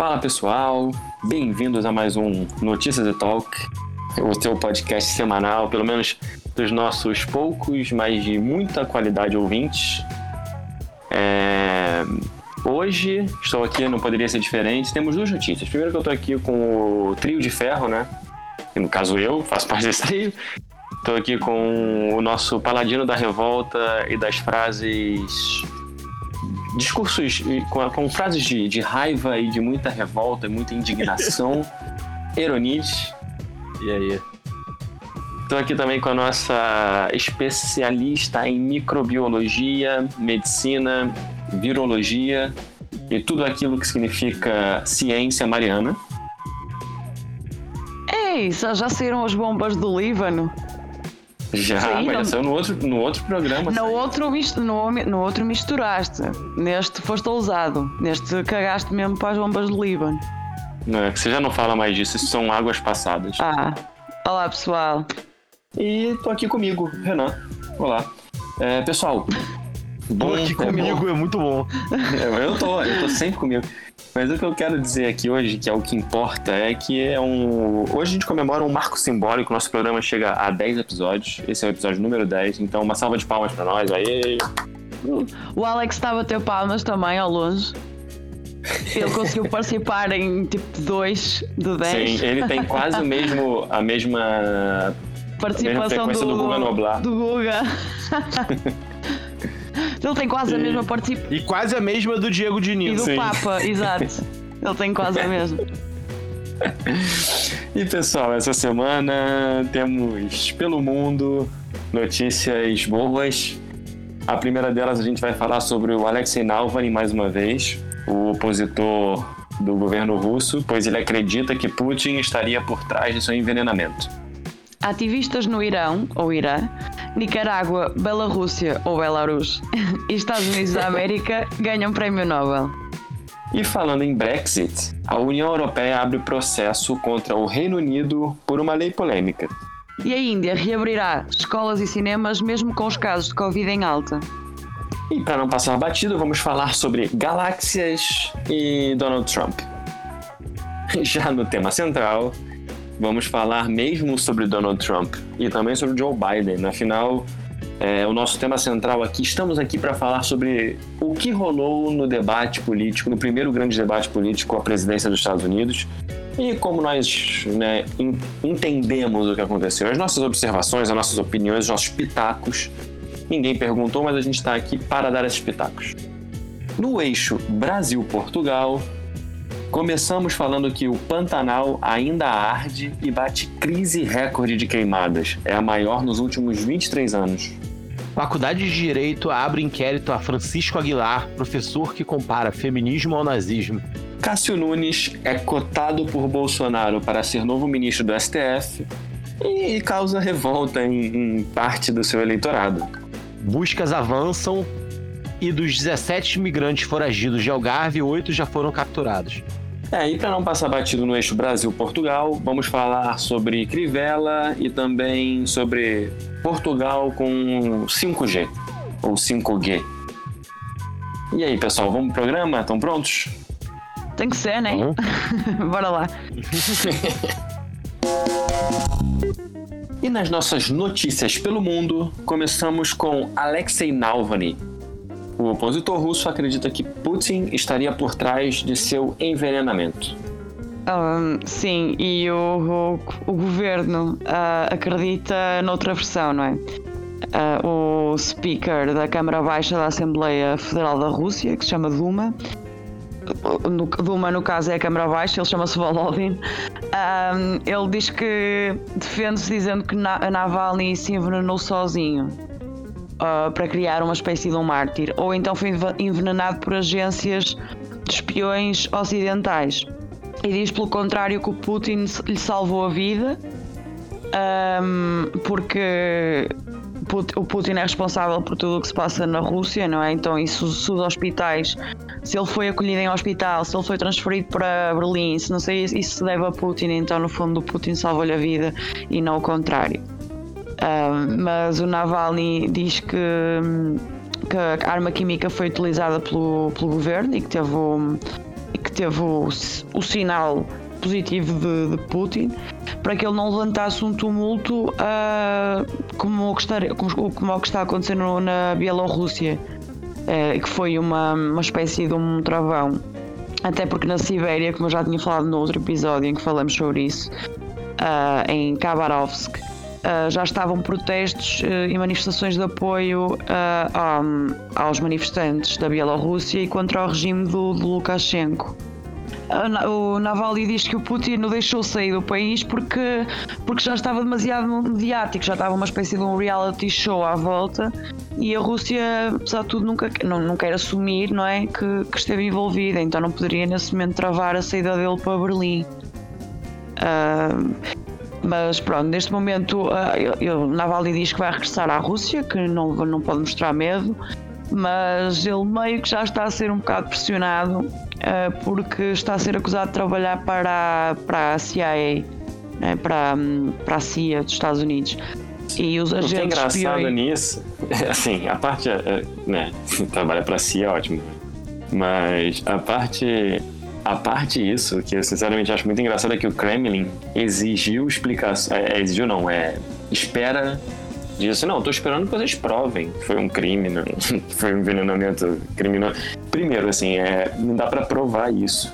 Fala pessoal, bem-vindos a mais um Notícias de Talk, o seu podcast semanal, pelo menos dos nossos poucos, mas de muita qualidade ouvintes. É... Hoje estou aqui, não poderia ser diferente. Temos duas notícias. Primeiro que eu estou aqui com o trio de ferro, né? no caso eu, faço parte desse trio. Estou aqui com o nosso paladino da revolta e das frases. Discursos com, com frases de, de, raiva e de muita revolta e muita indignação. Eronite. E aí? Estou aqui também com a nossa especialista em microbiologia, medicina, virologia e tudo aquilo que significa ciência, Mariana. Ei, já saíram as bombas do Líbano? Já, Saíram. mas já saiu no outro, no outro programa. No outro, no, no outro misturaste. Neste foste ousado. Neste cagaste mesmo para as bombas do Líbano. Não, é que você já não fala mais disso, isso são águas passadas. Ah, olá pessoal. E tô aqui comigo, Renan. Olá. É, pessoal, bom aqui é comigo, bom. é muito bom. É, eu tô, eu tô sempre comigo. Mas o que eu quero dizer aqui hoje, que é o que importa, é que é um. Hoje a gente comemora um marco simbólico. Nosso programa chega a 10 episódios. Esse é o episódio número 10. Então, uma salva de palmas pra nós. Aí. O Alex estava a ter palmas também ao longe. Ele conseguiu participar em tipo 2 do 10. Sim, ele tem quase o mesmo, a mesma participação do, do Guga Noblar. Do Guga. Ele tem quase e... a mesma participação. E quase a mesma do Diego Diniz. E do Sim. Papa, exato. Ele tem quase a mesma. E pessoal, essa semana temos pelo mundo notícias boas. A primeira delas a gente vai falar sobre o Alexei Navalny mais uma vez, o opositor do governo russo, pois ele acredita que Putin estaria por trás de seu envenenamento. Ativistas no Irão, ou Irã, Nicarágua, Belarússia ou Belarus e Estados Unidos da América ganham Prémio Nobel. E falando em Brexit, a União Europeia abre processo contra o Reino Unido por uma lei polêmica. E a Índia reabrirá escolas e cinemas mesmo com os casos de Covid em alta. E para não passar batido, vamos falar sobre galáxias e Donald Trump. Já no tema central, vamos falar mesmo sobre Donald Trump e também sobre Joe Biden. Afinal, é, o nosso tema central aqui, estamos aqui para falar sobre o que rolou no debate político, no primeiro grande debate político a presidência dos Estados Unidos e como nós né, entendemos o que aconteceu. As nossas observações, as nossas opiniões, os nossos pitacos. Ninguém perguntou, mas a gente está aqui para dar esses pitacos. No eixo Brasil-Portugal, Começamos falando que o Pantanal ainda arde e bate crise recorde de queimadas. É a maior nos últimos 23 anos. Faculdade de Direito abre inquérito a Francisco Aguilar, professor que compara feminismo ao nazismo. Cássio Nunes é cotado por Bolsonaro para ser novo ministro do STF e causa revolta em, em parte do seu eleitorado. Buscas avançam e dos 17 imigrantes foragidos de Algarve, oito já foram capturados. É, e para não passar batido no eixo Brasil-Portugal, vamos falar sobre Crivella e também sobre Portugal com 5G ou 5G. E aí, pessoal, vamos pro programa? Estão prontos? Tem que ser, né? Uhum. Bora lá. e nas nossas notícias pelo mundo, começamos com Alexei Navalny, o opositor russo acredita que Putin estaria por trás de seu envenenamento. Um, sim, e o, o, o governo uh, acredita noutra versão, não é? Uh, o speaker da Câmara Baixa da Assembleia Federal da Rússia, que se chama Duma, no, Duma no caso é a Câmara Baixa, ele chama-se Volodin, um, ele diz que defende-se dizendo que Navalny se envenenou sozinho uh, para criar uma espécie de um mártir, ou então foi envenenado por agências de espiões ocidentais. E diz pelo contrário que o Putin lhe salvou a vida, um, porque o Putin é responsável por tudo o que se passa na Rússia, não é? Então, isso se os hospitais, se ele foi acolhido em hospital, se ele foi transferido para Berlim, se não sei, isso se deve a Putin, então no fundo o Putin salvou-lhe a vida e não o contrário mas o Navalny diz que, que, a arma química foi utilizada pelo, pelo governo e que teve, um, que teve o, o sinal positivo de, de, Putin para que ele não levantasse um tumulto uh, como, o que está, como, como o que está acontecendo na Bielorrússia, uh, que foi uma, uma espécie de um travão. Até porque na Sibéria, como eu já tinha falado no outro episódio em que falamos sobre isso, uh, em Khabarovsk, uh, já estavam protestos uh, e manifestações de apoio um, aos manifestantes da Bielorrússia e contra o regime do, do Lukashenko. O Navalny diz que o Putin o deixou sair do país porque, porque já estava demasiado mediático, já estava uma espécie de um reality show à volta e a Rússia, apesar de tudo, nunca, não, não quer assumir não é, que, que esteve envolvida, então não poderia nesse momento travar a saída dele para Berlim. Uh, mas pronto, neste momento uh, Navalny diz que vai regressar à Rússia, que não, não pode mostrar medo, mas ele meio que já está a ser um bocado pressionado uh, porque está a ser acusado de trabalhar para, para a CIA, né, para, para a CIA dos Estados Unidos. E os agentes. O que é engraçado nisso, assim, a parte. Eh, né, trabalha para a CIA é ótimo. Mas a parte. A parte isso, que eu sinceramente acho muito engraçado, é que o Kremlin exigiu explicação. É, exigiu não, é. Espera disse, não, tô esperando que vocês provem foi um crime, né? foi um envenenamento criminoso. Primeiro, assim, é, não dá para provar isso.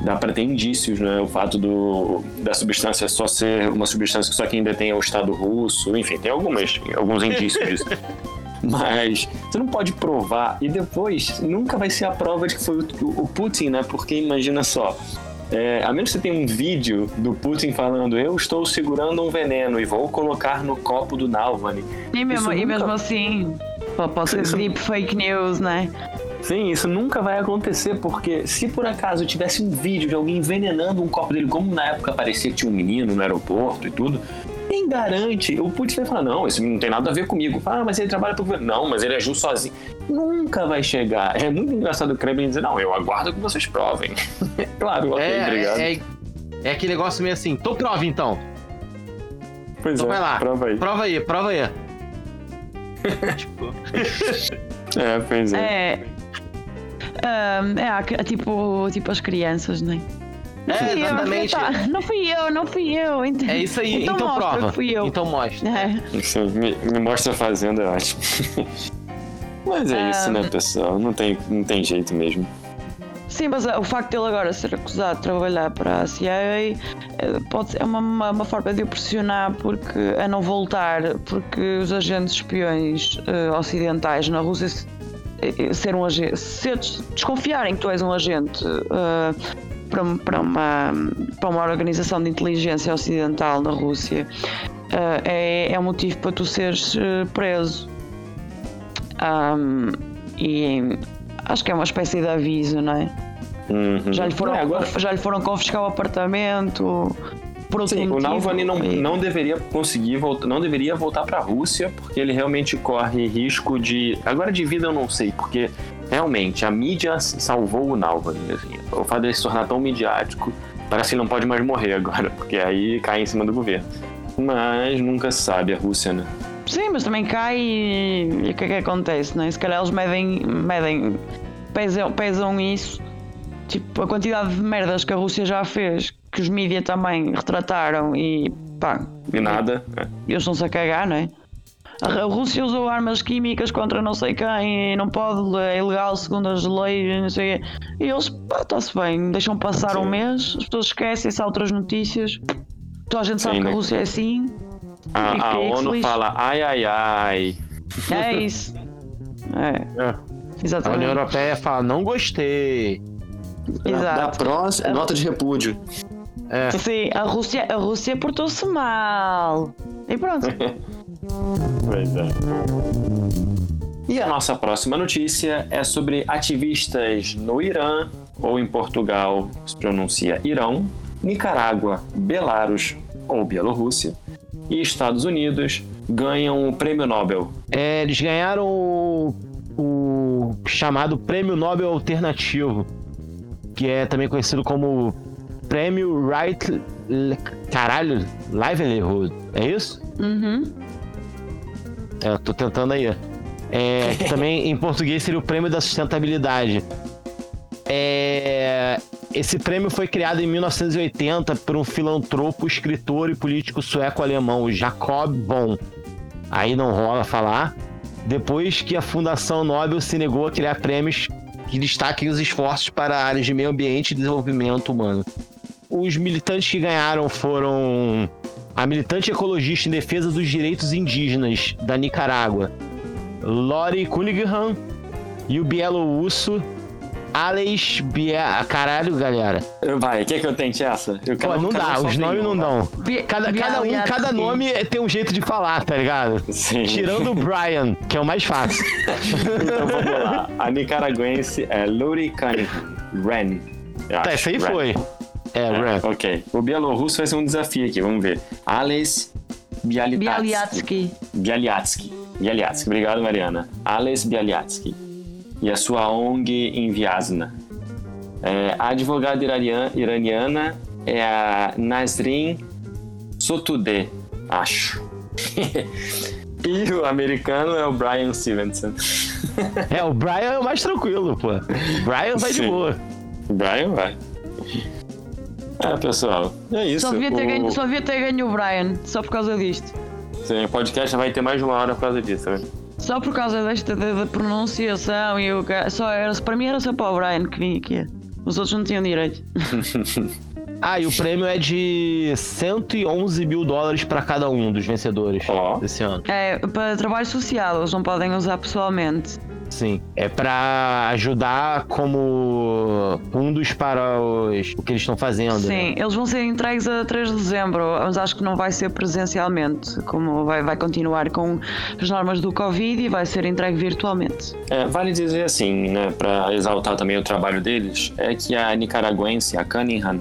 Dá para ter indícios, né? O fato do, da substância só ser uma substância que só quem detém é o Estado russo, enfim, tem algumas, alguns indícios disso. Mas você não pode provar e depois nunca vai ser a prova de que foi o, o Putin, né? Porque imagina só, é, a menos que você tenha um vídeo do Putin falando eu estou segurando um veneno e vou colocar no copo do Navalny. E mesmo, nunca... e mesmo assim, ser isso... deep fake news, né? Sim, isso nunca vai acontecer, porque se por acaso tivesse um vídeo de alguém envenenando um copo dele, como na época parecia que tinha um menino no aeroporto e tudo, quem garante? O Putin vai falar, não, isso não tem nada a ver comigo. Ah, mas ele trabalha pro governo. Não, mas ele agiu sozinho. Nunca vai chegar. É muito engraçado o Kremlin dizer, não, eu aguardo que vocês provem. claro, ok, é, obrigado. É, é, aquele negócio meio assim, tô prova então. Pois então é, vai lá. prova aí. Prova aí, prova aí. tipo... é, pois é. É, um, é tipo, tipo as crianças, né? É, exatamente. Não fui eu, não fui eu. É isso aí, então, então mostra, prova. Fui eu. Então mostra. É. Isso, me, me mostra fazendo, é ótimo. Mas é um... isso, né, pessoal? Não tem, não tem jeito mesmo. Sim, mas o facto de ele agora ser acusado de trabalhar para a CIA é, pode ser uma, uma, uma, forma de o pressionar porque, a não voltar, porque os agentes espiões uh, ocidentais na Rússia eh, ser um agente, se desconfiarem que tu és um agente uh, para, para, uma, para uma organização de inteligência ocidental na Rússia uh, é, é um motivo para tu seres uh, preso. Um, e acho que é uma espécie de aviso, não é? Uhum. Já, lhe foram, é, agora... já lhe foram confiscar o apartamento. Sim, motivo, o Navalny não, e... não deveria conseguir voltar, não deveria voltar para a Rússia, porque ele realmente corre risco de. Agora de vida eu não sei, porque realmente, a mídia salvou o Navalny. Assim. O fato dele se tornar tão midiático, parece que ele não pode mais morrer agora, porque aí cai em cima do governo. Mas nunca se sabe, a Rússia, né? Sim, mas também cai e, e o que é que acontece, né? Se calhar eles medem, medem pesam, pesam isso, tipo, a quantidade de merdas que a Rússia já fez, que os mídias também retrataram e pá. E nada. Eles estão-se a cagar, não é? A Rússia usou armas químicas contra não sei quem e não pode, é ilegal segundo as leis, não sei quê. E eles, pá, está-se bem, deixam passar Sim. um mês, as pessoas esquecem-se há outras notícias. Toda a gente sabe Sim, que a né? Rússia é assim. A, a ONU fala ai ai ai. É isso. É. é. Exatamente. A União Europeia fala não gostei. Exato. Da próxima, nota de repúdio. É. Sim, a Rússia, a Rússia portou-se mal. E pronto. Pois é. E a nossa próxima notícia é sobre ativistas no Irã, ou em Portugal se pronuncia Irão, Nicarágua, Belarus ou Bielorrússia e Estados Unidos ganham o Prêmio Nobel. É, eles ganharam o, o chamado Prêmio Nobel Alternativo, que é também conhecido como Prêmio Right Caralho Livelihood. É isso? Uhum. Eu tô tentando aí. É, também em português seria o prêmio da sustentabilidade. É, esse prêmio foi criado em 1980 por um filantropo, escritor e político sueco-alemão, Jacob von. Aí não rola falar. Depois que a Fundação Nobel se negou a criar prêmios que destaquem os esforços para áreas de meio ambiente e desenvolvimento humano. Os militantes que ganharam foram a militante ecologista em defesa dos direitos indígenas da Nicarágua, Lori Cunningham, e o bielorrusso Alex Bia... Caralho, galera. Vai, quer que eu tente essa? Eu Pô, não dá, os nomes não dão. Cada, cada um, cada nome é, tem um jeito de falar, tá ligado? Sim. Tirando o Brian, que é o mais fácil. então vamos lá. A nicaragüense é Luri Cunningham. Ren. Tá, isso aí Ren. foi. É, é, Ren. Ok. O bielorrusso vai ser um desafio aqui, vamos ver. Alex Bialyatsky. Bialyatsky. Bialyatsky. Obrigado, Mariana. Alex Bialyatsky e a sua ONG em Vyazna. É, a advogada iraniana é a Nasrin Sotoudeh, acho. e o americano é o Brian Stevenson. é, o Brian é o mais tranquilo, pô. Brian vai Sim. de boa. Brian vai. É, pessoal, é isso. Só devia, ter o... ganho, só devia ter ganho o Brian, só por causa disto. Sim, o podcast vai ter mais de uma hora por causa disso, né? Só por causa desta da, pronunciação e o só era, para mim era só para o Brian que vinha aqui. Os outros não tinham direito. ah, e o prêmio é de 111 mil dólares para cada um dos vencedores oh. desse ano. É, para trabalho social, eles não podem usar pessoalmente. Sim. É para ajudar como fundos para os, o que eles estão fazendo. Sim, né? eles vão ser entregues a 3 de dezembro, mas acho que não vai ser presencialmente, como vai, vai continuar com as normas do Covid e vai ser entregue virtualmente. É, vale dizer assim, né, para exaltar também o trabalho deles, é que a nicaragüense, a Cunningham,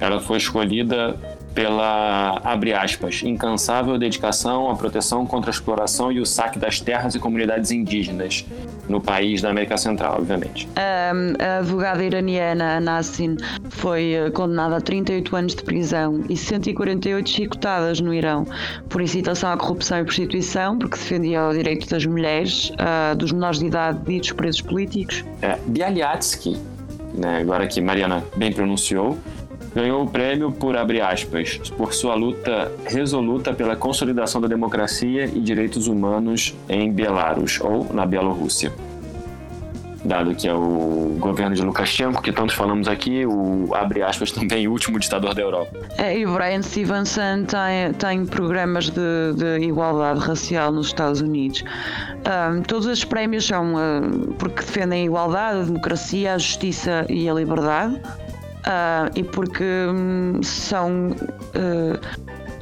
ela foi escolhida pela, abre aspas, incansável dedicação à proteção contra a exploração e o saque das terras e comunidades indígenas no país da América Central, obviamente. a advogada iraniana Nassin foi eh, condenada a 38 anos de prisão e 148 chicotadas no Irão por incitação à corrupção e prostituição, porque defendia o direito das mulheres, uh, dos menores de idade e dos presos políticos. É, Bialyatsky, né, agora que Mariana bem pronunciou, ganhou o prêmio por, abre aspas, por sua luta resoluta pela consolidação da democracia e direitos humanos em Belarus, ou na Bielorrússia. Dado que é o governo de Lukashenko, que tantos falamos aqui, o, abre aspas, também o último ditador da Europa. É, e o Brian Stevenson tem, tem programas de, de igualdade racial nos Estados Unidos. Um, todos estes prémios são uh, porque defendem a igualdade, a democracia, a justiça e a liberdade uh, e porque um, são uh,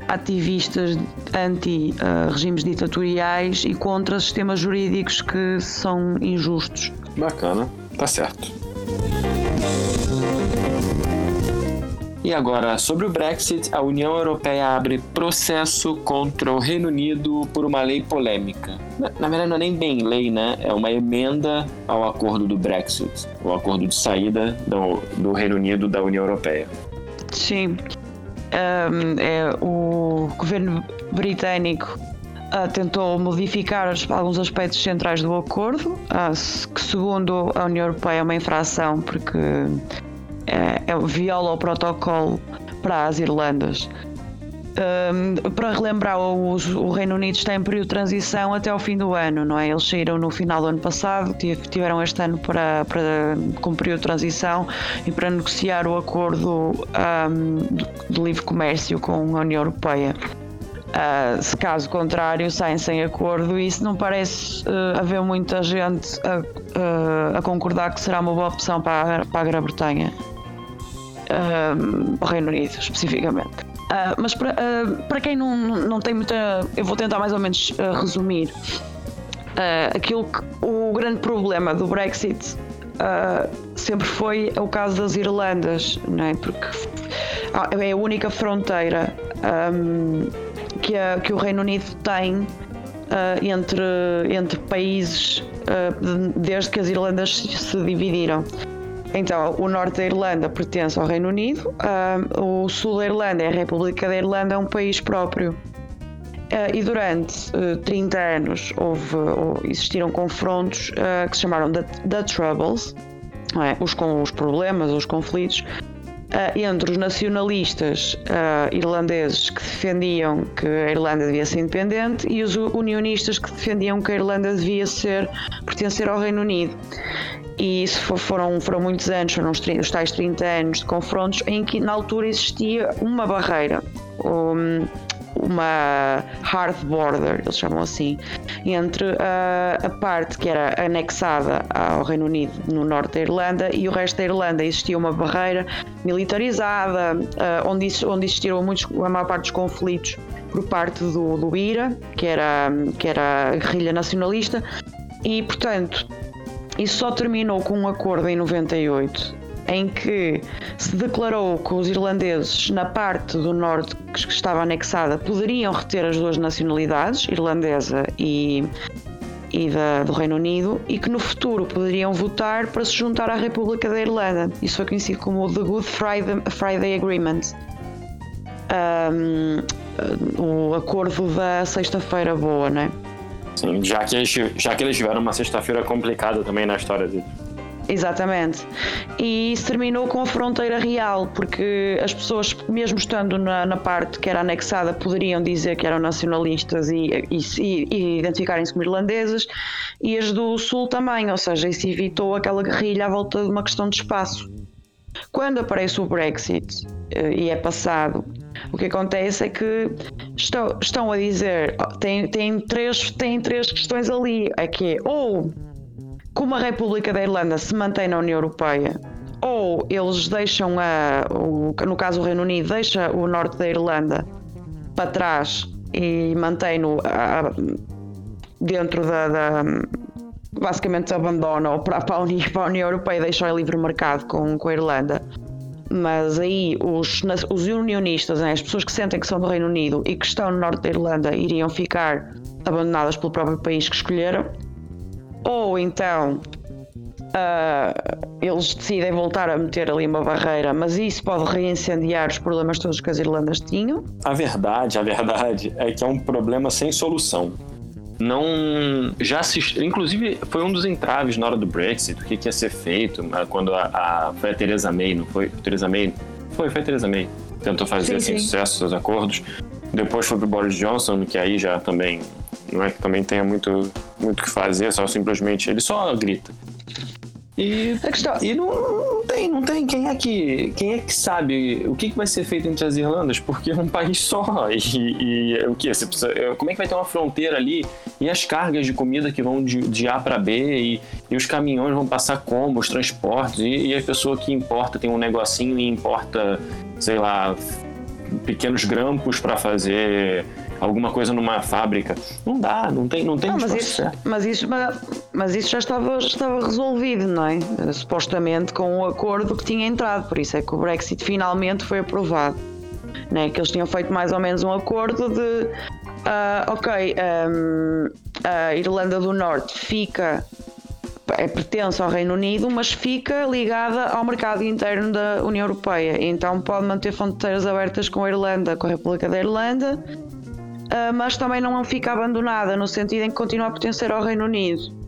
ativistas anti-regimes uh, ditatoriais e contra sistemas jurídicos que são injustos. Bacana, tá certo. E agora, sobre o Brexit, a União Europeia abre processo contra o Reino Unido por uma lei polêmica. Na, na, verdade, não é nem bem lei, né? É uma emenda ao acordo do Brexit, o acordo de saída do, do Reino Unido da União Europeia. Sim. Um, é, o governo britânico Uh, tentou modificar alguns aspectos centrais do acordo, uh, que segundo a União Europeia é uma infração porque é, é, viola o protocolo para as Irlandas. Um, para relembrar, o, o, Reino Unido está em período de transição até ao fim do ano, não é? Eles saíram no final do ano passado, tiveram este ano para, para com transição e para negociar o acordo um, de, livre comércio com a União Europeia. Uh, se caso contrário, saem sem acordo, e isso não parece uh, haver muita gente a, uh, a, concordar que será uma boa opção para, para a Grã-Bretanha uh, Reino Unido especificamente. Uh, mas para, uh, para quem não, não tem muita. Eu vou tentar mais ou menos uh, resumir. aquilo que o grande problema do Brexit sempre foi o caso das Irlandas, não é? porque é a única fronteira um, que, a, que o Reino Unido tem entre, entre países desde que as Irlandas se dividiram. Então, o norte da Irlanda pertence ao Reino Unido, uh, o sul da Irlanda é a República da Irlanda, é um país próprio. Uh, e durante uh, 30 anos houve, existiram confrontos uh, que se chamaram The, The Troubles, é? os, com os problemas, os conflitos, uh, entre os nacionalistas uh, irlandeses que defendiam que a Irlanda devia ser independente e os unionistas que defendiam que a Irlanda devia ser pertencer ao Reino Unido. E isso foram, foram muitos anos, foram os, 30, os tais 30 anos de confrontos em que na altura existia uma barreira. Um, uma hard border, eles chamam assim, entre a, a, parte que era anexada ao Reino Unido no norte da Irlanda e o resto da Irlanda. Existia uma barreira militarizada, uh, onde, onde existiram muitos, a maior parte dos conflitos por parte do, do IRA, que era, que era a guerrilha nacionalista, e portanto isso só terminou com um acordo em 98 em que se declarou que os irlandeses, na parte do norte que estava anexada, poderiam reter as duas nacionalidades, irlandesa e, e da, do Reino Unido, e que no futuro poderiam votar para se juntar à República da Irlanda. Isso foi conhecido como o The Good Friday, Friday Agreement. Um, o acordo da Sexta-feira Boa, né? Sim, já que, eles, já que eles tiveram uma sexta-feira complicada também na história deles. Exatamente. E isso terminou com a fronteira real, porque as pessoas, mesmo estando na, na parte que era anexada, poderiam dizer que eram nacionalistas e, e, e identificarem-se como irlandeses, e as do Sul também, ou seja, isso evitou aquela guerrilha à volta de uma questão de espaço. Quando aparece o Brexit eh, e é passado, o que acontece é que estão, estão a dizer, tem, tem, três, tem três questões ali, é que é, ou como a República da Irlanda se mantém na União Europeia, ou eles deixam a, o, no caso o Reino Unido deixa o norte da Irlanda para trás e mantém-no dentro da, da basicamente abandona para, para, a União, para a União Europeia deixa o livre mercado com, com a Irlanda. Mas aí os, os unionistas, né, as pessoas que sentem que são do Reino Unido e que estão no norte da Irlanda, iriam ficar abandonadas pelo próprio país que escolheram ou então uh, eles decidem voltar a meter ali uma barreira, mas isso pode reincendiar os problemas todos que as Irlandas tinham. A verdade, a verdade é que é um problema sem solução. Não já se, inclusive foi um dos entraves na hora do Brexit, o que, que ia ser feito né, quando a, a foi a Theresa May, não foi? Theresa May, foi, foi a Theresa May tentou fazer sim, assim, sim. sucesso seus acordos. Depois foi pro Boris Johnson, que aí já também não é que também tenha muito muito que fazer, só simplesmente ele só grita. E, e não, não, tem, não tem. Quem é que, quem é que sabe o que, que vai ser feito entre as Irlandas? Porque é um país só. E, e o que? Você precisa, como é que vai ter uma fronteira ali? E as cargas de comida que vão de, de A para B? E, e, os caminhões vão passar como? Os transportes? E, e a pessoa que importa tem um negocinho e importa, sei lá, pequenos grampos para fazer alguma coisa numa fábrica. Não dá, não tem, não tem não, mas isso, mas isso, mas, mas, isso já estava, já estava resolvido, não é? Supostamente com o acordo que tinha entrado, por isso é que o Brexit finalmente foi aprovado. Né? Que eles tinham feito mais ou menos um acordo de uh, ok, um, a Irlanda do Norte fica é pertence ao Reino Unido, mas fica ligada ao mercado interno da União Europeia. Então pode manter fronteiras abertas com a Irlanda, com a República da Irlanda, uh, mas também não fica abandonada, no sentido em que continua a pertencer ao Reino Unido.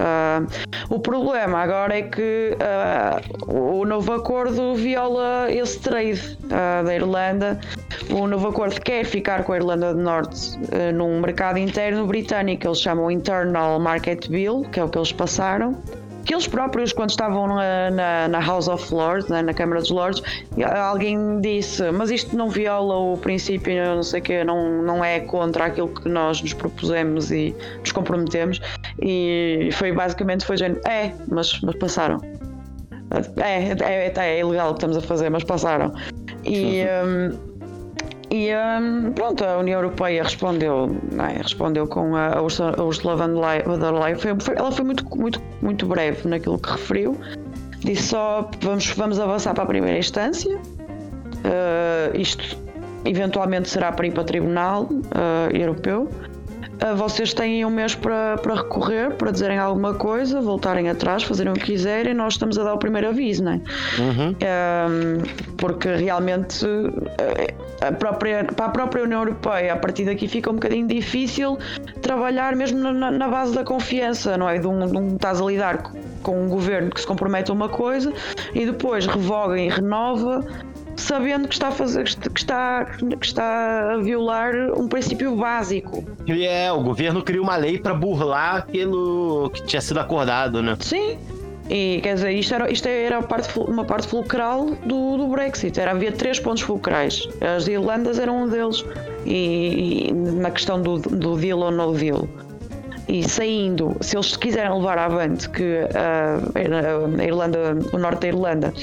Uh, o problema agora é que uh, o novo acordo viola esse trade uh, da Irlanda. O novo acordo quer ficar com a Irlanda do Norte num mercado interno britânico, eles chamam Internal Market Bill, que é o que eles passaram que eles próprios, quando estavam na, na, na House of Lords, né, na Câmara dos Lords, alguém disse: Mas isto não viola o princípio, não sei o quê, não, não é contra aquilo que nós nos propusemos e nos comprometemos. E foi basicamente: foi género, é, mas, mas passaram. É, é, é, é ilegal o que estamos a fazer, mas passaram. E. Um, e um, pronto, a União Europeia respondeu, é? respondeu com a, Ursula von der Leyen. Foi, ela foi muito, muito, muito breve naquilo que referiu. Disse só: vamos, vamos avançar para a primeira instância. Uh, isto eventualmente será para ir para o Tribunal uh, Europeu. Ah, vocês têm um mês para, para recorrer, para dizerem alguma coisa, voltarem atrás, fazerem o que quiserem, nós estamos a dar o primeiro aviso, não é? Uhum. Um, porque realmente eh, a própria, para a própria União Europeia, a partir daqui fica um bocadinho difícil trabalhar mesmo na, na base da confiança, não é? De um, de um estás a lidar com um governo que se compromete a uma coisa e depois revoga e renova sabendo que está a fazer que está, que está a violar um princípio básico. E é, o governo cria uma lei para burlar aquilo que tinha sido acordado, né? Sim. E quer dizer, isto era, isto era parte, uma parte fulcral do, do Brexit. Era, havia três pontos fulcrais. As Irlandas eram um deles. E, e na questão do, do deal ou no deal. E saindo, se eles quiserem levar avante que a Irlanda, o norte da Irlanda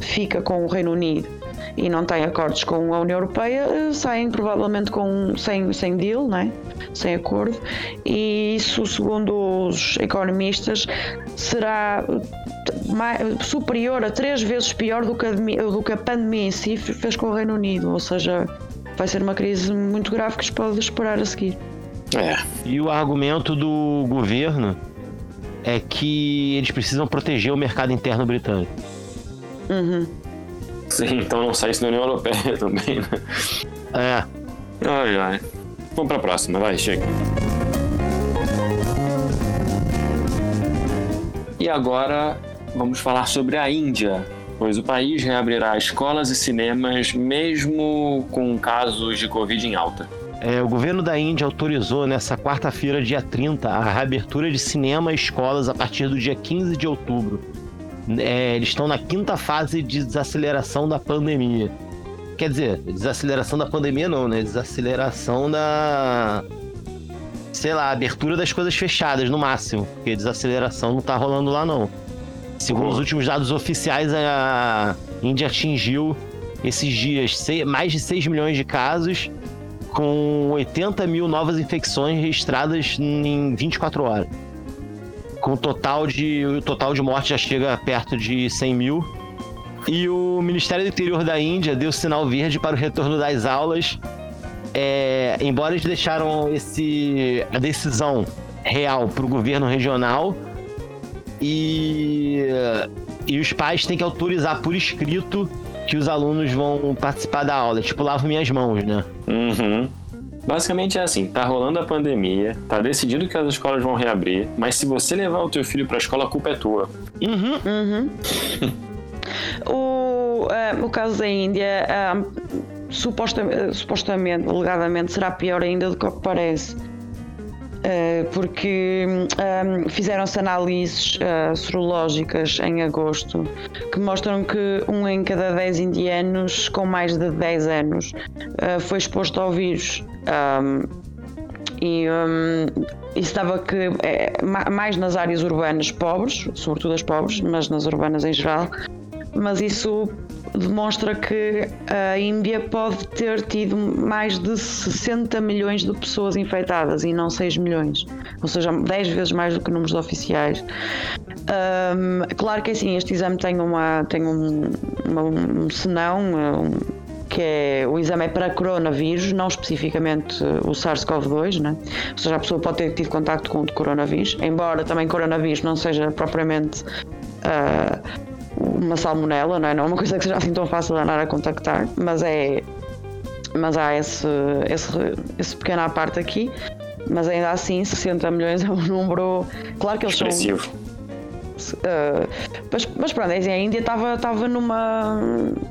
fica com o Reino Unido e não têm acordos com a União Europeia, eh, saem provavelmente com, sem, sem deal, né? sem acordo, e isso, segundo os economistas, será mais, superior a três vezes pior do que, a, do que a pandemia em si fez com o Reino Unido, ou seja, vai ser uma crise muito grave que se pode esperar a seguir. É. E o argumento do governo é que eles precisam proteger o mercado interno britânico. Uhum. Sim, então não saísse da União Europeia também, né? É. Ai, ai. Vamos pra próxima, vai, chega. E agora vamos falar sobre a Índia, pois o país reabrirá escolas e cinemas mesmo com casos de Covid em alta. É, o governo da Índia autorizou nessa quarta-feira, dia 30, a reabertura de cinema e escolas a partir do dia 15 de outubro. É, eles estão na quinta fase de desaceleração da pandemia. Quer dizer, desaceleração da pandemia não, né? Desaceleração da. Sei lá, abertura das coisas fechadas no máximo. Porque desaceleração não tá rolando lá não. Segundo os últimos dados oficiais, a Índia atingiu esses dias mais de 6 milhões de casos, com 80 mil novas infecções registradas em 24 horas com total de o total de mortes já chega perto de 100 mil. E o Ministério do Interior da Índia deu sinal verde para o retorno das aulas. É, embora eles deixaram esse, a decisão real para o governo regional e, e os pais têm que autorizar por escrito que os alunos vão participar da aula. Tipo, lavo minhas mãos, né? Uhum. Basicamente é assim, tá rolando a pandemia, tá decidido que as escolas vão reabrir, mas se você levar o teu filho pra escola, a culpa é tua. Uhum. Uhum. o, uh, o caso da Índia, uh, supostamente, supostamente, alegadamente, será pior ainda do que o que parece. Uh, porque um, fizeram-se análises uh, sorológicas em agosto que mostram que um em cada 10 indianos com mais de 10 anos uh, foi exposto ao vírus. Um, e um, estava que é, mais nas áreas urbanas pobres, sobretudo as pobres, mas nas urbanas em geral, mas isso demonstra que a Índia pode ter tido mais de 60 milhões de pessoas infectadas e não 6 milhões, ou seja, 10 vezes mais do que números oficiais. Um, claro que assim, este exame tem, uma, tem um, uma, um senão. Um, que é, o exame é para coronavírus, não especificamente o SARS-CoV-2, né? ou seja, a pessoa pode ter tido contacto com o coronavírus, embora também coronavírus não seja propriamente uh, uma salmonela, não é? não é uma coisa que seja assim tão fácil de andar a contactar, mas é mas há esse, esse, esse pequeno à parte aqui, mas ainda assim 60 milhões é um número, claro que eles Expressivo. são Uh, mas, mas pronto, é assim, a Índia estava numa,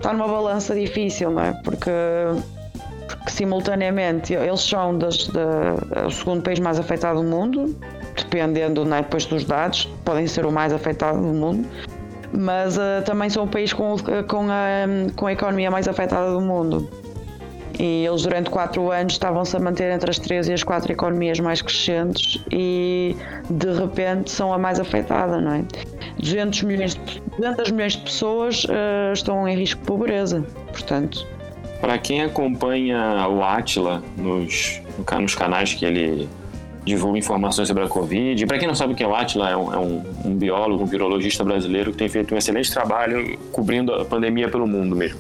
tá numa balança difícil, não é? Porque, porque simultaneamente eles são das, da, o segundo país mais afetado do mundo, dependendo né, depois dos dados, podem ser o mais afetado do mundo, mas uh, também são o país com, com, a, com a economia mais afetada do mundo. E eles durante quatro anos estavam-se a manter entre as três e as quatro economias mais crescentes e de repente são a mais afetada, não é? 200 milhões de, 200 milhões de pessoas uh, estão em risco de pobreza, portanto. Para quem acompanha o Atila nos, nos canais que ele divulga informações sobre a Covid. Para quem não sabe o que é o Atila, é um, é um, um biólogo, um virologista brasileiro que tem feito um excelente trabalho cobrindo a pandemia pelo mundo mesmo.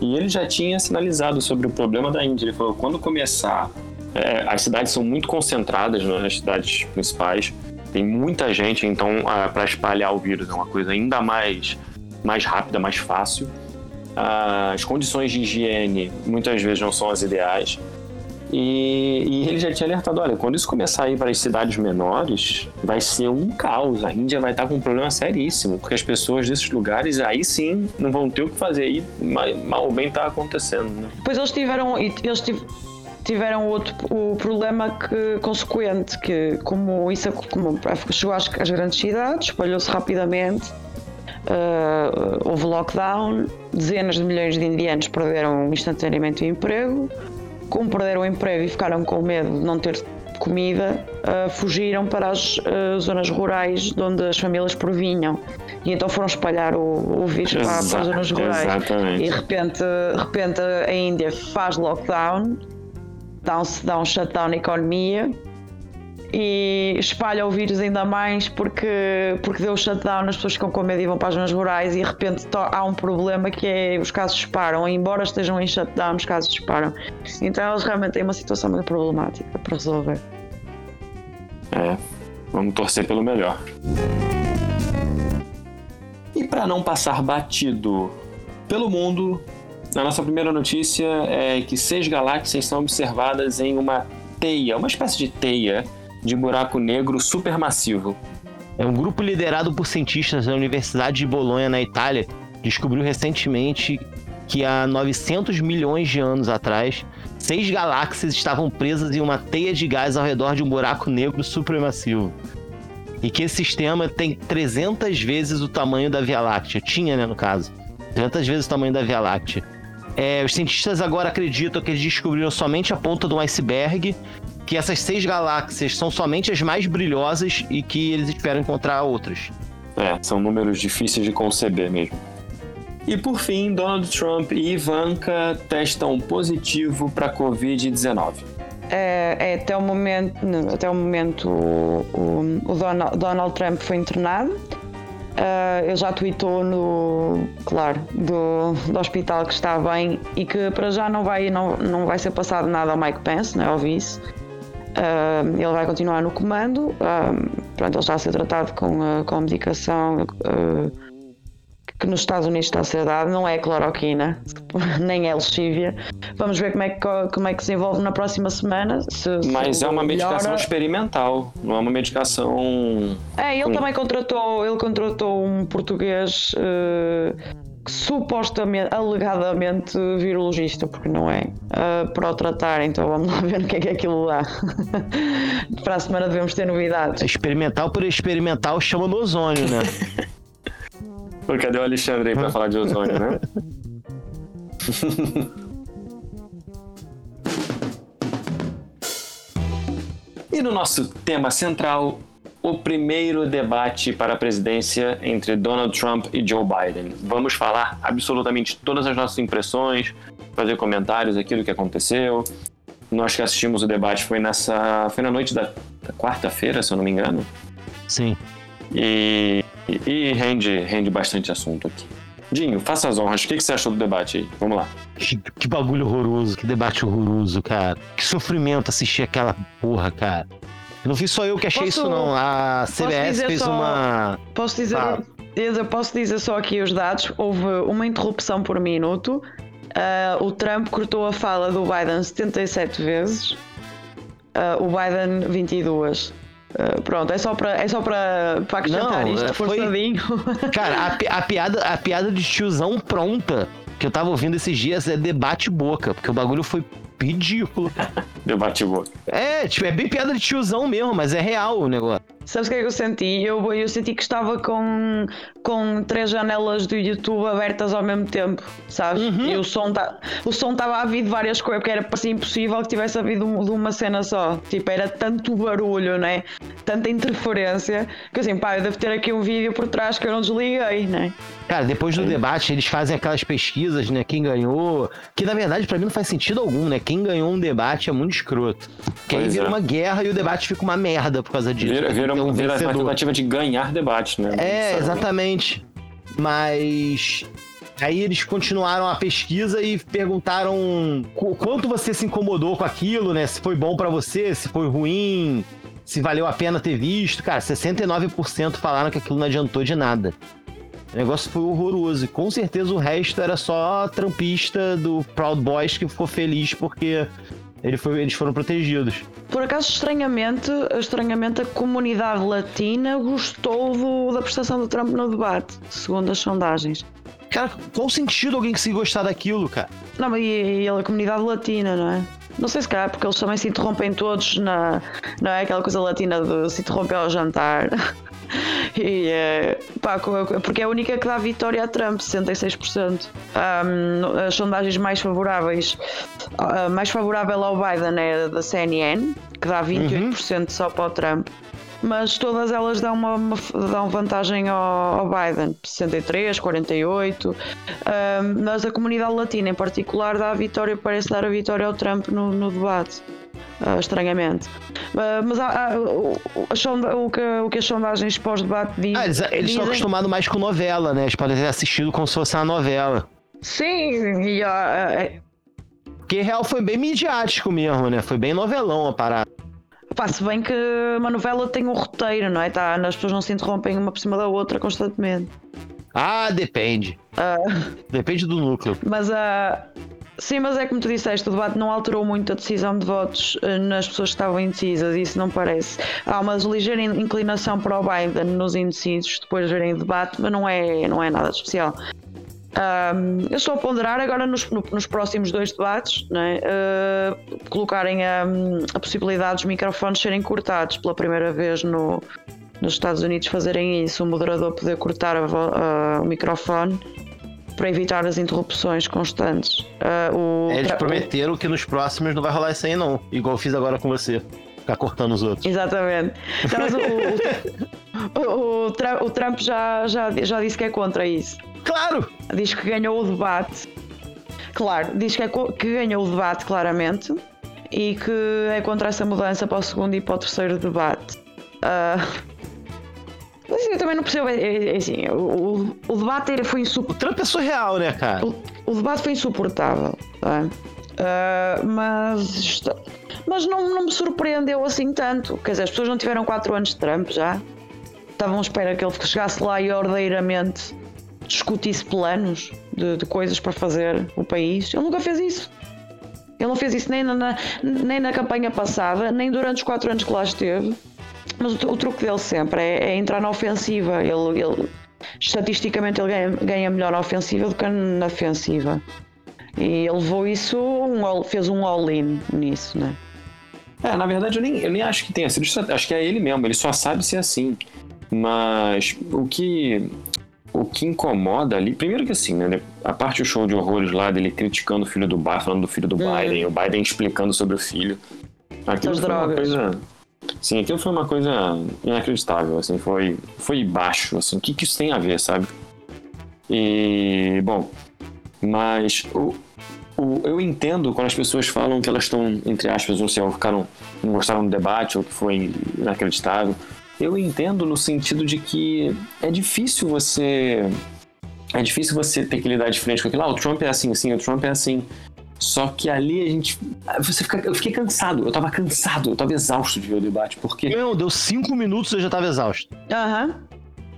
E ele já tinha sinalizado sobre o problema da Índia. Ele falou: quando começar É, as cidades são muito concentradas né, cidades principais. Tem muita gente, então para espalhar o vírus é uma coisa ainda mais, mais rápida, mais fácil. as condições de higiene muitas vezes não são as ideais. E, e, ele já tinha alertado: olha, quando isso começar a ir para as cidades menores, vai ser um caos. A Índia vai estar com um problema seríssimo, porque as pessoas desses lugares aí sim não vão ter o que fazer. E mal ou bem está acontecendo. Né? Pois eles tiveram. Eles tiveram outro o problema que, consequente, que como isso como chegou às, às grandes cidades, espalhou-se rapidamente. Uh, houve lockdown, dezenas de milhões de indianos perderam instantaneamente o emprego, como perderam o emprego e ficaram com medo de não ter comida, uh, fugiram para as uh, zonas rurais de onde as famílias provinham. E então foram espalhar o, o vírus para, para, as zonas rurais. Exatamente. E de repente, de repente a Índia faz lockdown, dá um, dá um shutdown na economia e espalha o vírus ainda mais porque, porque deu o shutdown, as pessoas ficam com medo e vão para as zonas rurais e de repente há um problema que é os casos disparam, embora estejam em shutdown, os casos disparam. Então eles realmente têm uma situação muito problemática para resolver. É, vamos torcer pelo melhor. E para não passar batido pelo mundo, a nossa primeira notícia é que seis galáxias são observadas em uma teia, uma espécie de teia de buraco negro supermassivo. É um grupo liderado por cientistas da Universidade de Bolonha, na Itália, descobriu recentemente que há 900 milhões de anos atrás, seis galáxias estavam presas em uma teia de gás ao redor de um buraco negro supermassivo. E que esse sistema tem 300 vezes o tamanho da Via Láctea. Tinha, né, no caso. 300 vezes o tamanho da Via Láctea. É, os cientistas agora acreditam que eles descobriram somente a ponta um iceberg que essas seis galáxias são somente as mais brilhosas e que eles esperam encontrar outras. É, são números difíceis de conceber mesmo. E por fim, Donald Trump e Ivanka testam positivo para Covid-19. É, é, até o momento, até o, momento o, o Donald, Donald, Trump foi internado. Uh, ele já tweetou no, claro, do, do hospital que está bem e que para já não vai, não, não vai ser passado nada ao Mike Pence, não é ao vice. Uh, ele vai continuar no comando. Uh, pronto, ele está a ser tratado com, uh, com medicação que nos Estados Unidos está a ser dado. Não é cloroquina, nem é lexívia. Vamos ver como é, que, como é que se desenvolve na próxima semana. Se, Mas é uma medicação experimental, não é uma medicação. É, ele com... também contratou, ele contratou um português supostamente, alegadamente virologista, porque não é, uh, para o tratar. Então vamos lá ver o que é que aquilo dá. para a semana devemos ter novidades. Experimental por experimental chama no ozônio, né? Pô, cadê o Alexandre aí para falar de ozônio, né? e no nosso tema central, o primeiro debate para a presidência entre Donald Trump e Joe Biden. Vamos falar absolutamente todas as nossas impressões, fazer comentários aquilo que aconteceu. Nós que assistimos o debate foi nessa, foi na noite da, da quarta-feira, se eu não me engano. Sim. E, e, rende, rende bastante assunto aqui. Dinho, faça as honras. O que, que você achou do debate aí? Vamos lá. Que, que bagulho horroroso, que debate horroroso, cara. Que sofrimento assistir aquela porra, cara. Não fui só eu que achei posso, isso, não. A CBS fez só, uma. Posso dizer, ah. eu posso dizer só aqui os dados. Houve uma interrupção por minuto. Uh, o Trump cortou a fala do Biden 77 vezes. Uh, o Biden 22. Uh, pronto, é só para é só para acrescentar não, isto forçadinho. Foi... Cara, a, a, piada, a piada de tiozão pronta que eu tava ouvindo esses dias é debate boca, porque o bagulho foi ridículo. Debate boca. É, tipo, é bem piada de tiozão mesmo, mas é real o negócio. Sabes o que é que eu senti? Eu, eu senti que estava com, com três janelas do YouTube abertas ao mesmo tempo, sabes? Uhum. E o som tá, o som estava a vir de várias coisas, porque era assim impossível que tivesse havido um, de uma cena só. Tipo, era tanto barulho, né? Tanta interferência, que assim, pá, eu devo ter aqui um vídeo por trás que eu não desliguei, né? Cara, depois do debate, eles fazem aquelas pesquisas, né? Quem ganhou. Que na verdade, para mim, não faz sentido algum, né? Quem ganhou um debate é muito escroto. Que aí vira é. uma guerra e o debate fica uma merda por causa disso. Vira, vira, um vira uma tentativa de ganhar debate, né? É, exatamente. Mas Aí eles continuaram a pesquisa e perguntaram qu- quanto você se incomodou com aquilo, né? Se foi bom pra você, se foi ruim, se valeu a pena ter visto. Cara, 69% falaram que aquilo não adiantou de nada. O negócio foi horroroso. E com certeza o resto era só trampista do Proud Boys que ficou feliz porque ele foi- eles foram protegidos. Por acaso, estranhamente, estranhamente, a comunidade latina gostou do- da prestação do Trump no debate, segundo as sondagens. Cara, qual o sentido alguém conseguir gostar daquilo, cara? Não, mas e, e a comunidade latina, não é? Não sei se calhar porque eles também se interrompem todos na. Não é aquela coisa latina de se interromper ao jantar. E, eh, pá, porque é a única que dá vitória a Trump, 66%. Ahm, as sondagens mais favoráveis, a mais favorável ao Biden é da CNN, que dá 28% só para o Trump. Mas todas elas dão, uma, uma- dão vantagem ao, ao Biden, 63, 48. Ahm, mas a comunidade latina em particular dá a vitória, parece dar a vitória ao Trump no, no debate. ah, estranhamente. Ah, mas há- há- o, o- que, o que as sondagens pós-debate dizem. Ah, eles, eles estão dizem- acostumados mais com novela, né? Eles podem ter assistido como se fosse uma novela. Sim, e, é- Porque real foi bem midiático mesmo, né? Foi bem novelão a parada. Pá, se bem que uma novela tem um roteiro, não é? Tá, as pessoas não se interrompem uma por cima da outra constantemente. Ah, depende. Depende do núcleo. Mas a. Sim, mas é como tu disseste, o debate não alterou muito a decisão de votos eh, nas pessoas que estavam indecisas, isso não parece. Há uma ligeira in- inclinação para o Biden nos indecisos depois de verem o debate, mas não é, não é nada especial. Ahm, eu estou a ponderar agora nos, no- nos próximos dois debates não é? Ah, colocarem a, a possibilidade dos microfones serem cortados pela primeira vez no, nos Estados Unidos fazerem isso, o moderador poder cortar a ah, o microfone para evitar as interrupções constantes. Ah, o, Eles prometeram que nos próximos não vai rolar isso aí, não. Igual eu fiz agora com você. Ficar cortando os outros. Exatamente. Mas o, o, o Trump já, já, já disse que é contra isso. Claro! Diz que ganhou o debate. Claro, diz que, é que ganhou o debate, claramente, e que é contra essa mudança para o segundo e para o terceiro debate. Ah, mas eu também não percebo. é- é- é assim, o, o- o debate foi O insuportável. Trump é surreal, né, cara? O, o debate foi insuportável, tá? Ah, mas mas não, não me surpreendeu assim tanto. Quer dizer, as pessoas não tiveram 4 anos de Trump já. Estavam à espera que ele chegasse lá e ordeiramente discutisse planos de, de coisas para fazer o país. Ele nunca fez isso. Ele não fez isso nem na, nem na campanha passada, nem durante os 4 anos que lá esteve. Mas o, o truque dele sempre é, é entrar na ofensiva. Ele, ele- estatisticamente ele ganha, ganha melhor na ofensiva do que na defensiva. E ele levou isso, um fez um all-in nisso, né? É, na verdade, eu nem, eu nem acho que tenha sido. Acho que é ele mesmo, ele só sabe ser assim. Mas o que. O que incomoda ali. Primeiro que assim, né? A parte do show de horrores lá dele criticando o filho do Biden, falando do filho do Hum. Biden, o Biden explicando sobre o filho. Aquilo Das foi uma drogas. coisa. Sim, aquilo foi uma coisa inacreditável, assim, foi, foi baixo, assim, o que, que isso tem a ver, sabe? E, bom, mas o, o, eu entendo quando as pessoas falam que elas estão, entre aspas, ou seja, ficaram, não gostaram do debate ou que foi inacreditável. Eu entendo no sentido de que é difícil você. É difícil você ter que lidar de frente com aquilo. Ah, o Trump é assim, sim, o Trump é assim. Só que ali a gente. Você fica, eu fiquei cansado, eu tava cansado, eu tava exausto de ver o debate, porque. Não, deu cinco minutos e eu já tava exausto. Aham.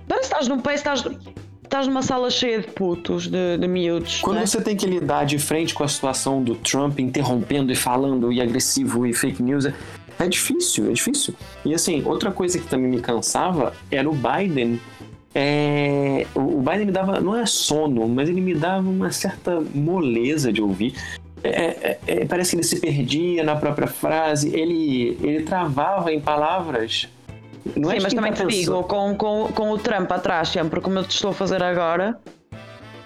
Parece que estás num país, estás, estás numa sala cheia de putos, de, de miúdos. Quando né? você tem que lidar de frente com a situação do Trump interrompendo e falando e agressivo e fake news, é, é difícil, é difícil. E assim, outra coisa que também me cansava era o Biden. é, o Biden me dava, não é sono, mas ele me dava uma certa moleza de ouvir. É, é, é, parece que ele se perdia na própria frase, ele, ele travava em palavras. Não é Sim, de mas também tá te digo, com, com, com o Trump atrás sempre, como eu te estou a fazer agora,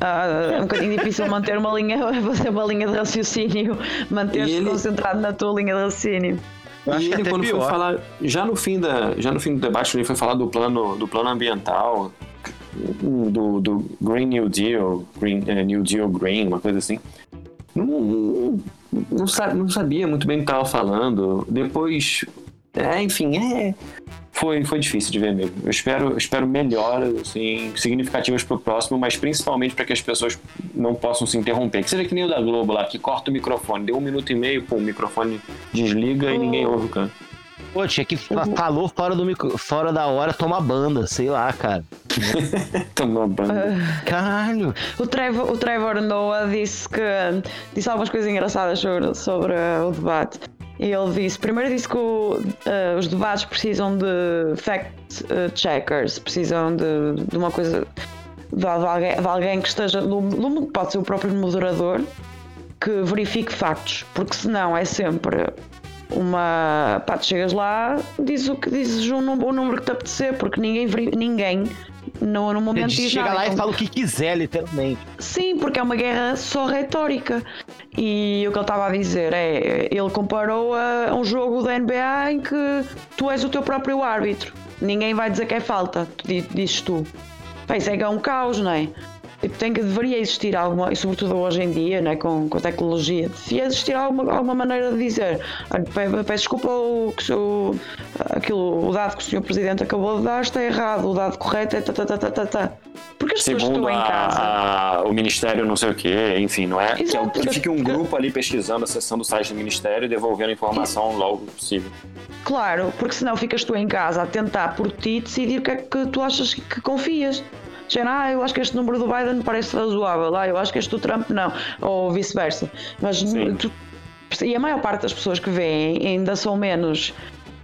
ah, é um bocadinho difícil manter uma linha, fazer uma linha de raciocínio, manter-se ele- concentrado na tua linha de raciocínio. Eu acho e que ele até quando pior. foi falar, já no fim da, já no fim do debate, ele foi falar do plano, do plano ambiental, do, do Green New Deal, Green, eh, New Deal Green, uma coisa assim. Não, não, não não sabia muito bem o que estava falando. Depois, é, enfim, é, foi, foi difícil de ver mesmo. Eu espero, eu espero melhoras assim, significativas para o próximo, mas principalmente para que as pessoas não possam se interromper. Que seja que nem o da Globo lá, que corta o microfone, deu um minuto e meio, pô, o microfone desliga e ninguém ouve o cara. Pô, tinha que falou fora, do micro, fora da hora tomar banda, sei lá, cara. Tomar banda. Caralho. O Trevor, o Trevor Noah disse que disse algumas coisas engraçadas sobre, sobre o debate. Ele disse, primeiro disse que o, uh, os debates precisam de fact uh, checkers, precisam de, de uma coisa de, alguém, de alguém que esteja no, pode ser o próprio moderador que verifique factos, porque senão é sempre uma. Pá, tu chegas lá, dizes o que dizes o número, o número que te apetecer, porque ninguém, ninguém no, no momento diz chega lá então, e fala o que quiser, literalmente. Sim, porque é uma guerra só retórica. E o que ele estava a dizer é: ele comparou a um jogo da NBA em que tu és o teu próprio árbitro. Ninguém vai dizer que é falta, dizes tu. Bem, isso é que é um caos, não é? Tipo, tem que, deveria existir alguma, e sobretudo hoje em dia, né, com, com a tecnologia, devia existir alguma, alguma maneira de dizer peço desculpa o, o, aquilo, o dado que o Sr. Presidente acabou de dar está errado, o dado correto é ta ta ta ta, ta. Porque as pessoas estão em casa. A, o Ministério não sei o quê, enfim, não é? Exato, que, é, que fique um grupo ali pesquisando, acessando o site do Ministério e devolvendo a informação logo possível. Claro, porque senão ficas tu em casa a tentar por ti decidir o que é que tu achas que confias. Dizendo, ah, eu acho que este número do Biden parece razoável, ah, eu acho que este do Trump não, ou vice-versa. Mas tu, e a maior parte das pessoas que veem ainda são menos,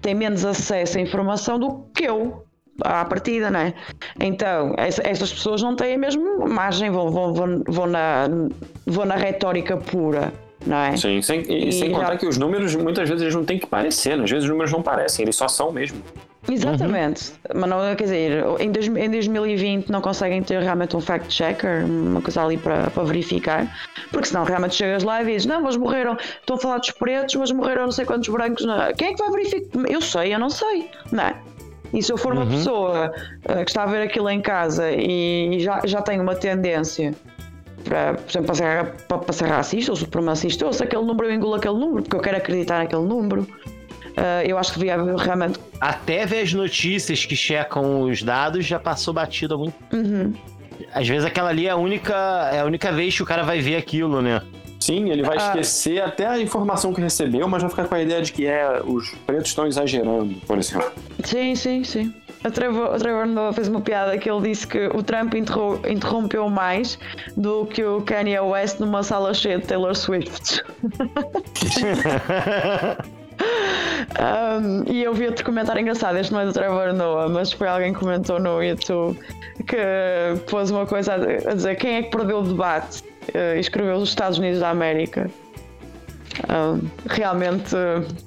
têm menos acesso à informação do que eu à partida, não é? Então, essas pessoas não têm a mesma margem, vão, vão, vão, vão, na, vão na retórica pura. Não é? Sim, sem, e, sem contar já... que os números muitas vezes eles não têm que parecer, né? às vezes os números não parecem, eles só são mesmo. Exatamente, uhum. mas não, quer dizer, em, dois, em 2020 não conseguem ter realmente um fact-checker, uma coisa ali para, para verificar, porque senão realmente chegas lá e dizes: Não, mas morreram, estão a falar dos pretos, mas morreram não sei quantos brancos. Não. Quem é que vai verificar? Eu sei, eu não sei, não é? E se eu for uma uhum. pessoa uh, que está a ver aquilo em casa e, e já, já tem uma tendência para, por exemplo, para ser, para, para ser racista ou supremacista, ou se aquele número eu engulo aquele número, porque eu quero acreditar naquele número. Uh, eu acho que devia realmente. Até ver as notícias que checam os dados já passou batido há muito. Uhum. Às vezes aquela ali é a única, é a única vez que o cara vai ver aquilo, né? Sim, ele vai ah. esquecer até a informação que recebeu, mas vai ficar com a ideia de que é os pretos estão exagerando, por exemplo. Sim, sim, sim. O Trevor, o Trevor Noah fez uma piada que ele disse que o Trump interrompeu mais do que o Kanye West numa sala cheia de Taylor Swift. Um, e eu vi outro comentário engraçado, este não é do Trevor Noah, mas foi alguém que comentou no YouTube que pôs uma coisa a dizer quem é que perdeu o debate uh, e escreveu os Estados Unidos da América. Um, realmente,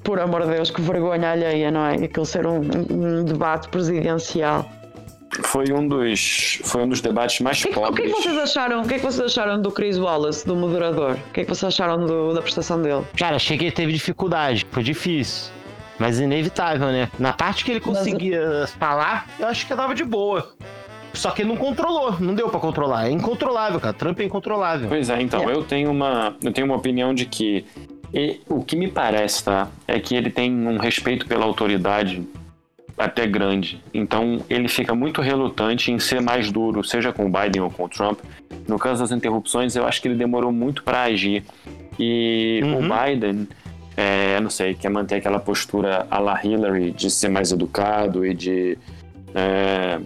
por amor de Deus, que vergonha alheia, não é? Aquilo ser um, um debate presidencial foi um dos foi um dos debates mais que, pobres. O que é que vocês acharam? O que é que vocês acharam do Chris Wallace, do moderador? O que é que vocês acharam do, da prestação dele? Cara, achei que ele teve dificuldade, foi difícil. Mas inevitável, né? Na parte que ele conseguia mas... falar, eu acho que dava de boa. Só que ele não controlou, não deu para controlar. É incontrolável, cara. Trump é incontrolável. Pois é, então, é. eu tenho uma eu tenho uma opinião de que e, o que me parece, tá, é que ele tem um respeito pela autoridade até grande. Então ele fica muito relutante em ser mais duro, seja com o Biden ou com o Trump. No caso das interrupções, eu acho que ele demorou muito para agir. E uhum. o Biden, é, não sei, quer manter aquela postura a la Hillary de ser mais educado e de é,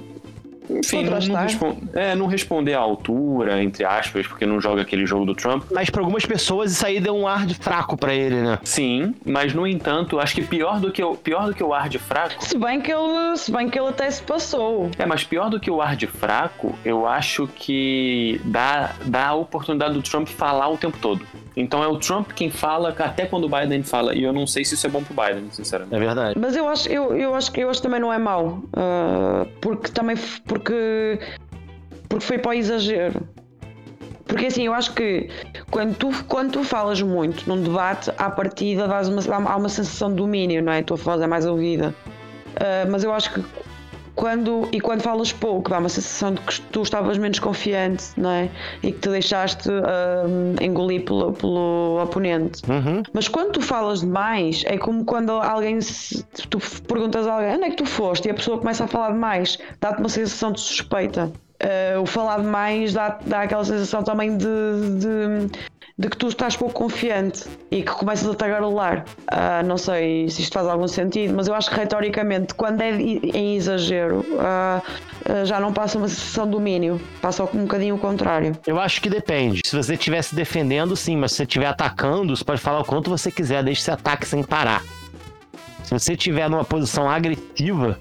enfim, não, não, responde, é, não responder à altura, entre aspas, porque não joga aquele jogo do Trump. Mas para algumas pessoas isso aí deu um ar de fraco para ele, né? Sim, mas no entanto, acho que pior do que o, pior do que o ar de fraco. Se bem que ele, se bem que ele até se passou. É, mas pior do que o ar de fraco, eu acho que dá, dá a oportunidade do Trump falar o tempo todo. Então é o Trump quem fala até quando o Biden fala. E eu não sei se isso é bom pro Biden, sinceramente. É verdade. Mas eu acho, eu, eu acho que eu acho que também não é mau. Uh, porque também porque, porque foi para o exagero. Porque assim, eu acho que quando tu, quando tu falas muito num debate, à partida dás uma, há uma sensação de domínio, não é? A tua voz é mais ouvida. Uh, mas eu acho que quando, e quando falas pouco, dá uma sensação de que tu estavas menos confiante, não é? E que te deixaste hum, engolir pelo, pelo oponente. Uhum. Mas quando tu falas demais, é como quando alguém se- tu perguntas a alguém onde é que tu foste e a pessoa começa a falar demais, dá-te uma sensação de suspeita. Eh, o falar demais dá, dá aquela sensação também de, de, de que tu estás pouco confiante e que começas a te. Ah, não sei se isto faz algum sentido, mas eu acho que retoricamente, quando é em exagero, ah, já não passa uma sensação de domínio, passa um bocadinho o contrário. Eu acho que depende. Se você estiver se defendendo, sim, mas se você estiver atacando, você pode falar o quanto você quiser, que você ataque sem parar. Se você estiver numa posição agressiva,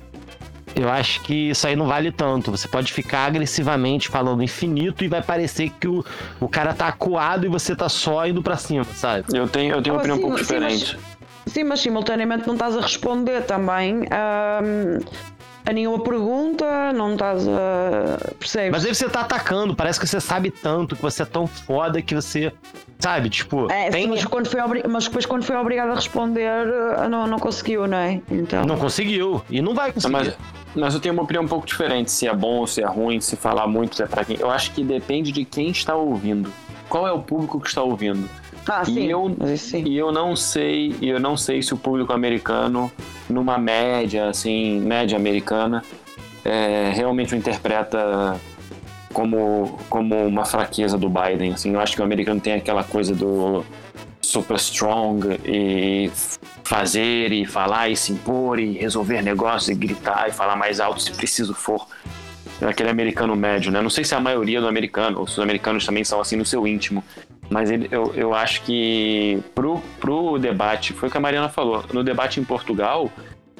eu acho que isso aí não vale tanto. Você pode ficar agressivamente falando infinito e vai parecer que o, o cara tá acuado e você tá só indo pra cima, sabe? Eu tenho, eu tenho uma Ah, opinião um sim, pouco sim, mas- diferente. Sim, mas simultaneamente não estás a responder também ahm, a nenhuma pergunta, não estás a. Percebes? Mas aí você tá atacando, parece que você sabe tanto, que você é tão foda que você. Sabe, tipo, É, tem. mas, quando foi obri- mas depois quando foi obrigado a responder, ah, não, não conseguiu, não é? Então. Não conseguiu. E não vai conseguir. Mas, mas eu tenho uma opinião um pouco diferente, se é bom ou se é ruim, se falar muito, se é pra quem. Eu acho que depende de quem está ouvindo. Qual é o público que está ouvindo? Ah, sim. E eu, sim. e eu não sei, e eu não sei se o público americano, numa média, assim, média americana, é, realmente o interpreta como, como uma fraqueza do Biden. Assim, eu acho que o americano tem aquela coisa do super strong e fazer e falar e se impor e resolver negócios e gritar e falar mais alto se preciso for. Aquele americano médio, né? Não sei se a maioria do americano, ou se os americanos também são assim no seu íntimo. Mas ele, eu, eu acho que pro, pro debate, foi o que a Mariana falou, no debate em Portugal,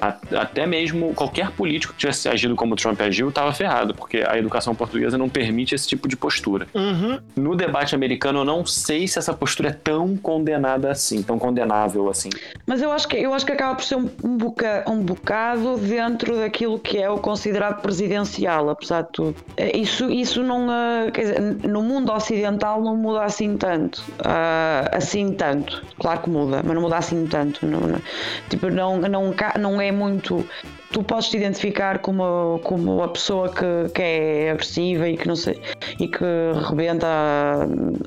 até mesmo qualquer político que tivesse agido como o Trump agiu estava ferrado, porque a educação portuguesa não permite esse tipo de postura. Uhum. No debate americano, eu não sei se essa postura é tão condenada assim, tão condenável assim. Mas eu acho que, eu acho que acaba por ser um, um, boca- um bocado dentro daquilo que é o considerado presidencial, apesar de tudo. Eh, Isso, isso não. ah, quer dizer, no mundo ocidental não muda assim tanto. Ah, assim tanto. Claro que muda, mas não muda assim tanto. Não, não- tipo, não, não, não é muito. Tu podes te identificar como, como a pessoa que, que é agressiva e que não sei e que rebenta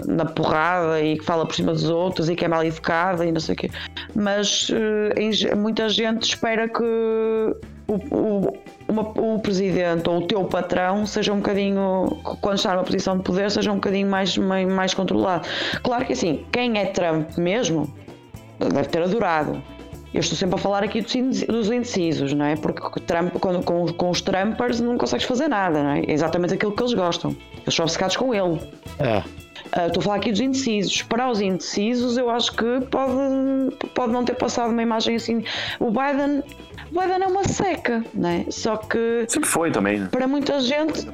na porrada e que fala por cima dos outros e que é mal educada e não sei o quê. Mas eh, muita gente espera que o, o, uma- o presidente ou o teu patrão seja um bocadinho, quando está numa posição de poder, seja um bocadinho mais, mais, mais controlado. Claro que assim, quem é Trump mesmo deve ter adorado. Eu estou sempre a falar aqui dos inde- dos indecisos, não é? Porque Trump, quando, com, com os Trumpers não consegues fazer nada, não é? É exatamente aquilo que eles gostam. Eles são obcecados com ele. É. Ah, estou a falar aqui dos indecisos. Para os indecisos, eu acho que pode, pode não ter passado uma imagem assim. O Biden, o Biden é uma seca, não é? Só que Sempre foi também, né? para muita gente,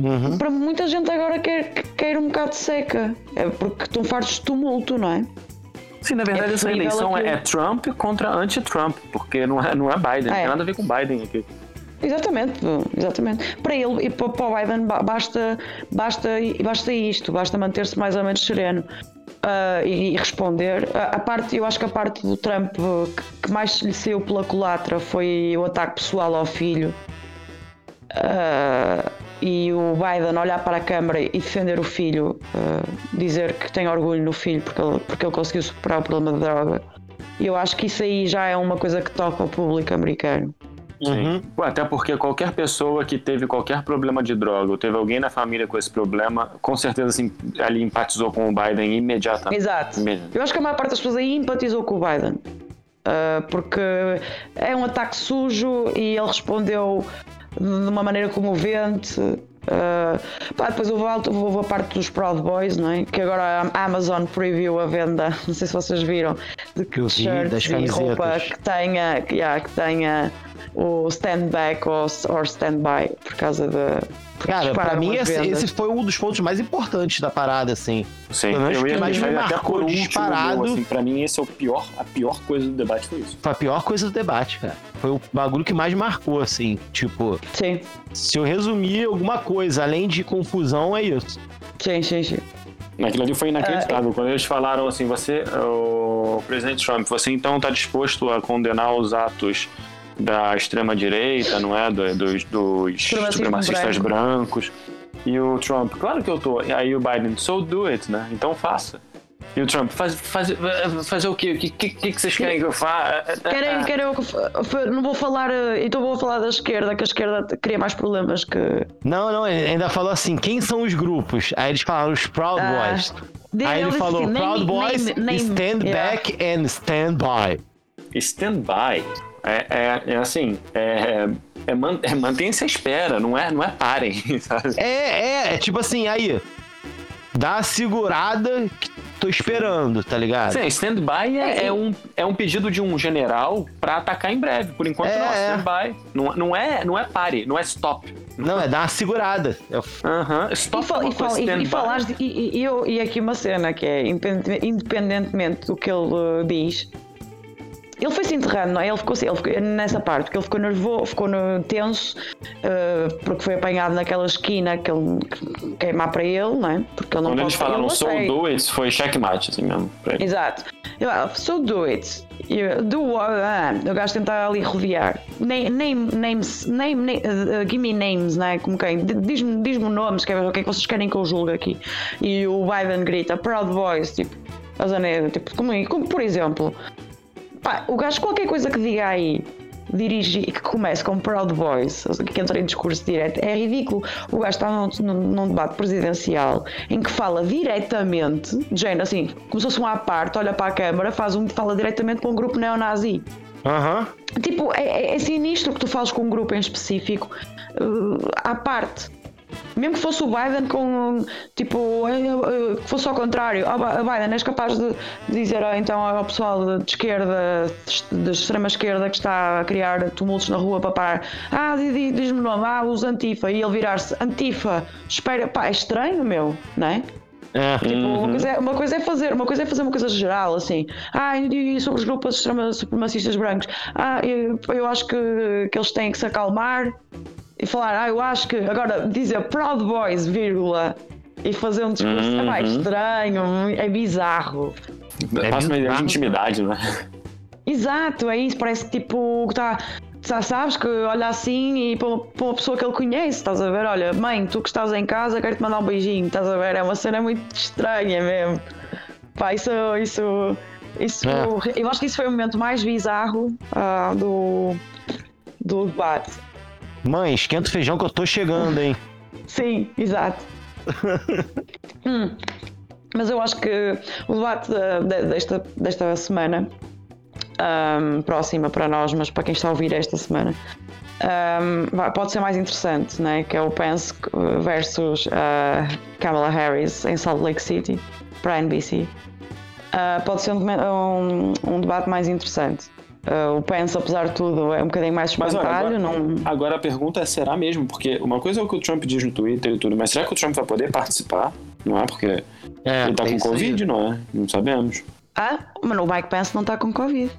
Uhum. para muita gente agora quer, quer um bocado de seca. É porque estão fartos de tumulto, não é? Sim, na verdade, É essa eleição é, é Trump contra anti-Trump, porque não é, não é Biden, não É. tem nada a ver com Biden aqui. Exatamente, exatamente. Para ele e para o Biden ba- basta, basta, basta isto, basta manter-se mais ou menos sereno ah, e, e responder. A, a parte, eu acho que a parte do Trump que, que mais lhe saiu pela culatra foi o ataque pessoal ao filho. Ah, e o Biden olhar para a câmara e defender o filho, ah, dizer que tem orgulho no filho porque ele, porque ele conseguiu superar o problema da droga. Eu acho que isso aí já é uma coisa que toca ao público americano. Uhum. Ué, até porque qualquer pessoa que teve qualquer problema de droga ou teve alguém na família com esse problema, com certeza assim, ali empatizou com o Biden imediatamente. Exato. Mesmo. Eu acho que a maior parte das pessoas aí empatizou com o Biden. Ah, porque é um ataque sujo e ele respondeu de uma maneira comovente. Ah, pá, depois houve, alto- houve a parte dos Proud Boys, não é? Que agora a Amazon preview a venda, não sei se vocês viram, de Que t-shirts e roupa que tenha, que, yeah, que tenha o stand back ou, or stand by por causa da. Cara, pra mim esse, esse foi um dos pontos mais importantes da parada, assim. Sim, menos eu ia que mais me até marcou por último, disparado. meu, assim, pra mim esse é o pior, a pior coisa do debate foi isso. Foi a pior coisa do debate, cara. Foi o bagulho que mais marcou, assim. Tipo, Sim, se eu resumir alguma coisa, além de confusão, é isso. sim, sim, sim. Aquilo ali foi inacreditável. Quando eles falaram assim, você, o presidente Trump, você então está disposto a condenar os atos da extrema-direita, não é? Do- Dos, dos supremacistas branco. brancos. E o Trump, claro que eu tô. E aí o Biden, so do it, né? Então faça. E o Trump, faz, faz, fazer o quê? O que, que, que vocês querem que eu faça? Querem, querem eu que f- f- não vou falar, eh, então vou falar da esquerda, que a esquerda cria mais problemas que. Não, não, ele ainda falou assim: quem são os grupos? Aí eles falaram os Proud Ah, Boys. Aí ele falou: assim, Proud name- Boys, name- name- stand yeah. back and stand by. Stand-by. É, é, é assim, é, é, man, é mantenha-se à espera, não é, não é parem, sabe? É, é, é tipo assim, aí. Dá a segurada que tô esperando, tá ligado? Sim, stand-by é, é um, é um pedido de um general pra atacar em breve. Por enquanto, É, não, é. stand-by. Não, não, é, não é pare, não é stop. Não, é dar uma segurada. É o- Aham, E, stop é e, fal- coisa, e, e e, e, eu- e aqui uma cena que é independ- independentemente do que ele uh, diz. Ele foi-se enterrando, não é? Ele ficou, ele ficou nessa parte, porque ele ficou nervoso, ficou tenso, uh, porque foi apanhado naquela esquina que ele que queimar para ele, não é? Porque ele não Quando eles falaram so do it, foi checkmate, assim mesmo. Exato. So do it. Do? Ah, o gajo tentar ali rodear. Name, name, names, name, name uh, uh, give me names, né? Como quem? Diz-me diz nomes, quer ver o que é que vocês querem que eu julgue aqui. E o Biden grita, Proud Boys, tipo, a Zaneira, tipo, como, como por exemplo, pá, o gajo qualquer coisa que diga aí. Dirigir, que comece com Proud Boys, que entra em discurso direto, é ridículo. O gajo está num, num- debate presidencial em que fala diretamente, de género assim, como se fosse um à parte, olha para a câmara, faz um fala diretamente com um grupo neonazi. Aham. Tipo, é, é- é sinistro que tu fales com um grupo em específico uh, à parte. Mesmo que fosse o Biden com, tipo, eh, eh, que fosse ao contrário, oh, Bi- Biden, és capaz de dizer ah, então ao pessoal de esquerda, de extrema esquerda que está a criar tumultos na rua para parar, ah, di- di- diz-me o nome, ah, os Antifa, e ele virar-se, Antifa, espera, pá, é estranho, meu, não é? É. Tipo, uma, coisa é, uma coisa é fazer, uma coisa é fazer uma coisa geral, assim. Ah, e sobre os grupos supremacistas brancos. Ah, eu, eu acho que, que eles têm que se acalmar e falar, ah, eu acho que. Agora, dizer Proud Boys, vírgula, e fazer um discurso é mais estranho, é bizarro. Passa uma ideia de intimidade, né? Exato, é isso, parece que tipo, que tá. Já sabes que olha assim e para uma, para uma pessoa que ele conhece, estás a ver? Olha, mãe, tu que estás em casa, quero te mandar um beijinho, estás a ver? É uma cena muito estranha mesmo. Pá, isso. isso, isso É. Eu acho que isso foi o momento mais bizarro ah, do, do debate. Mãe, esquenta o feijão que eu tô chegando, hein? Sim, exato. Hum, Mas eu acho que o debate desta, desta semana, ahm, próxima para nós, mas para quem está a ouvir esta semana, vai- pode ser mais interessante, né? que é o Pence versus ah, Kamala Harris em Salt Lake City, para a NBC. Ah, pode ser um, um- um debate mais interessante. Ah, o Pence, apesar de tudo, é um bocadinho mais Mas olha, espantalho. agora, não... agora a pergunta é: será mesmo? Porque uma coisa é o que o Trump diz no Twitter e tudo, mas será que o Trump vai poder participar? Não é? Porque É, ele tá é com isso aí. Covid, não é? Não sabemos. Ah, mas o Mike Pence não está com Covid.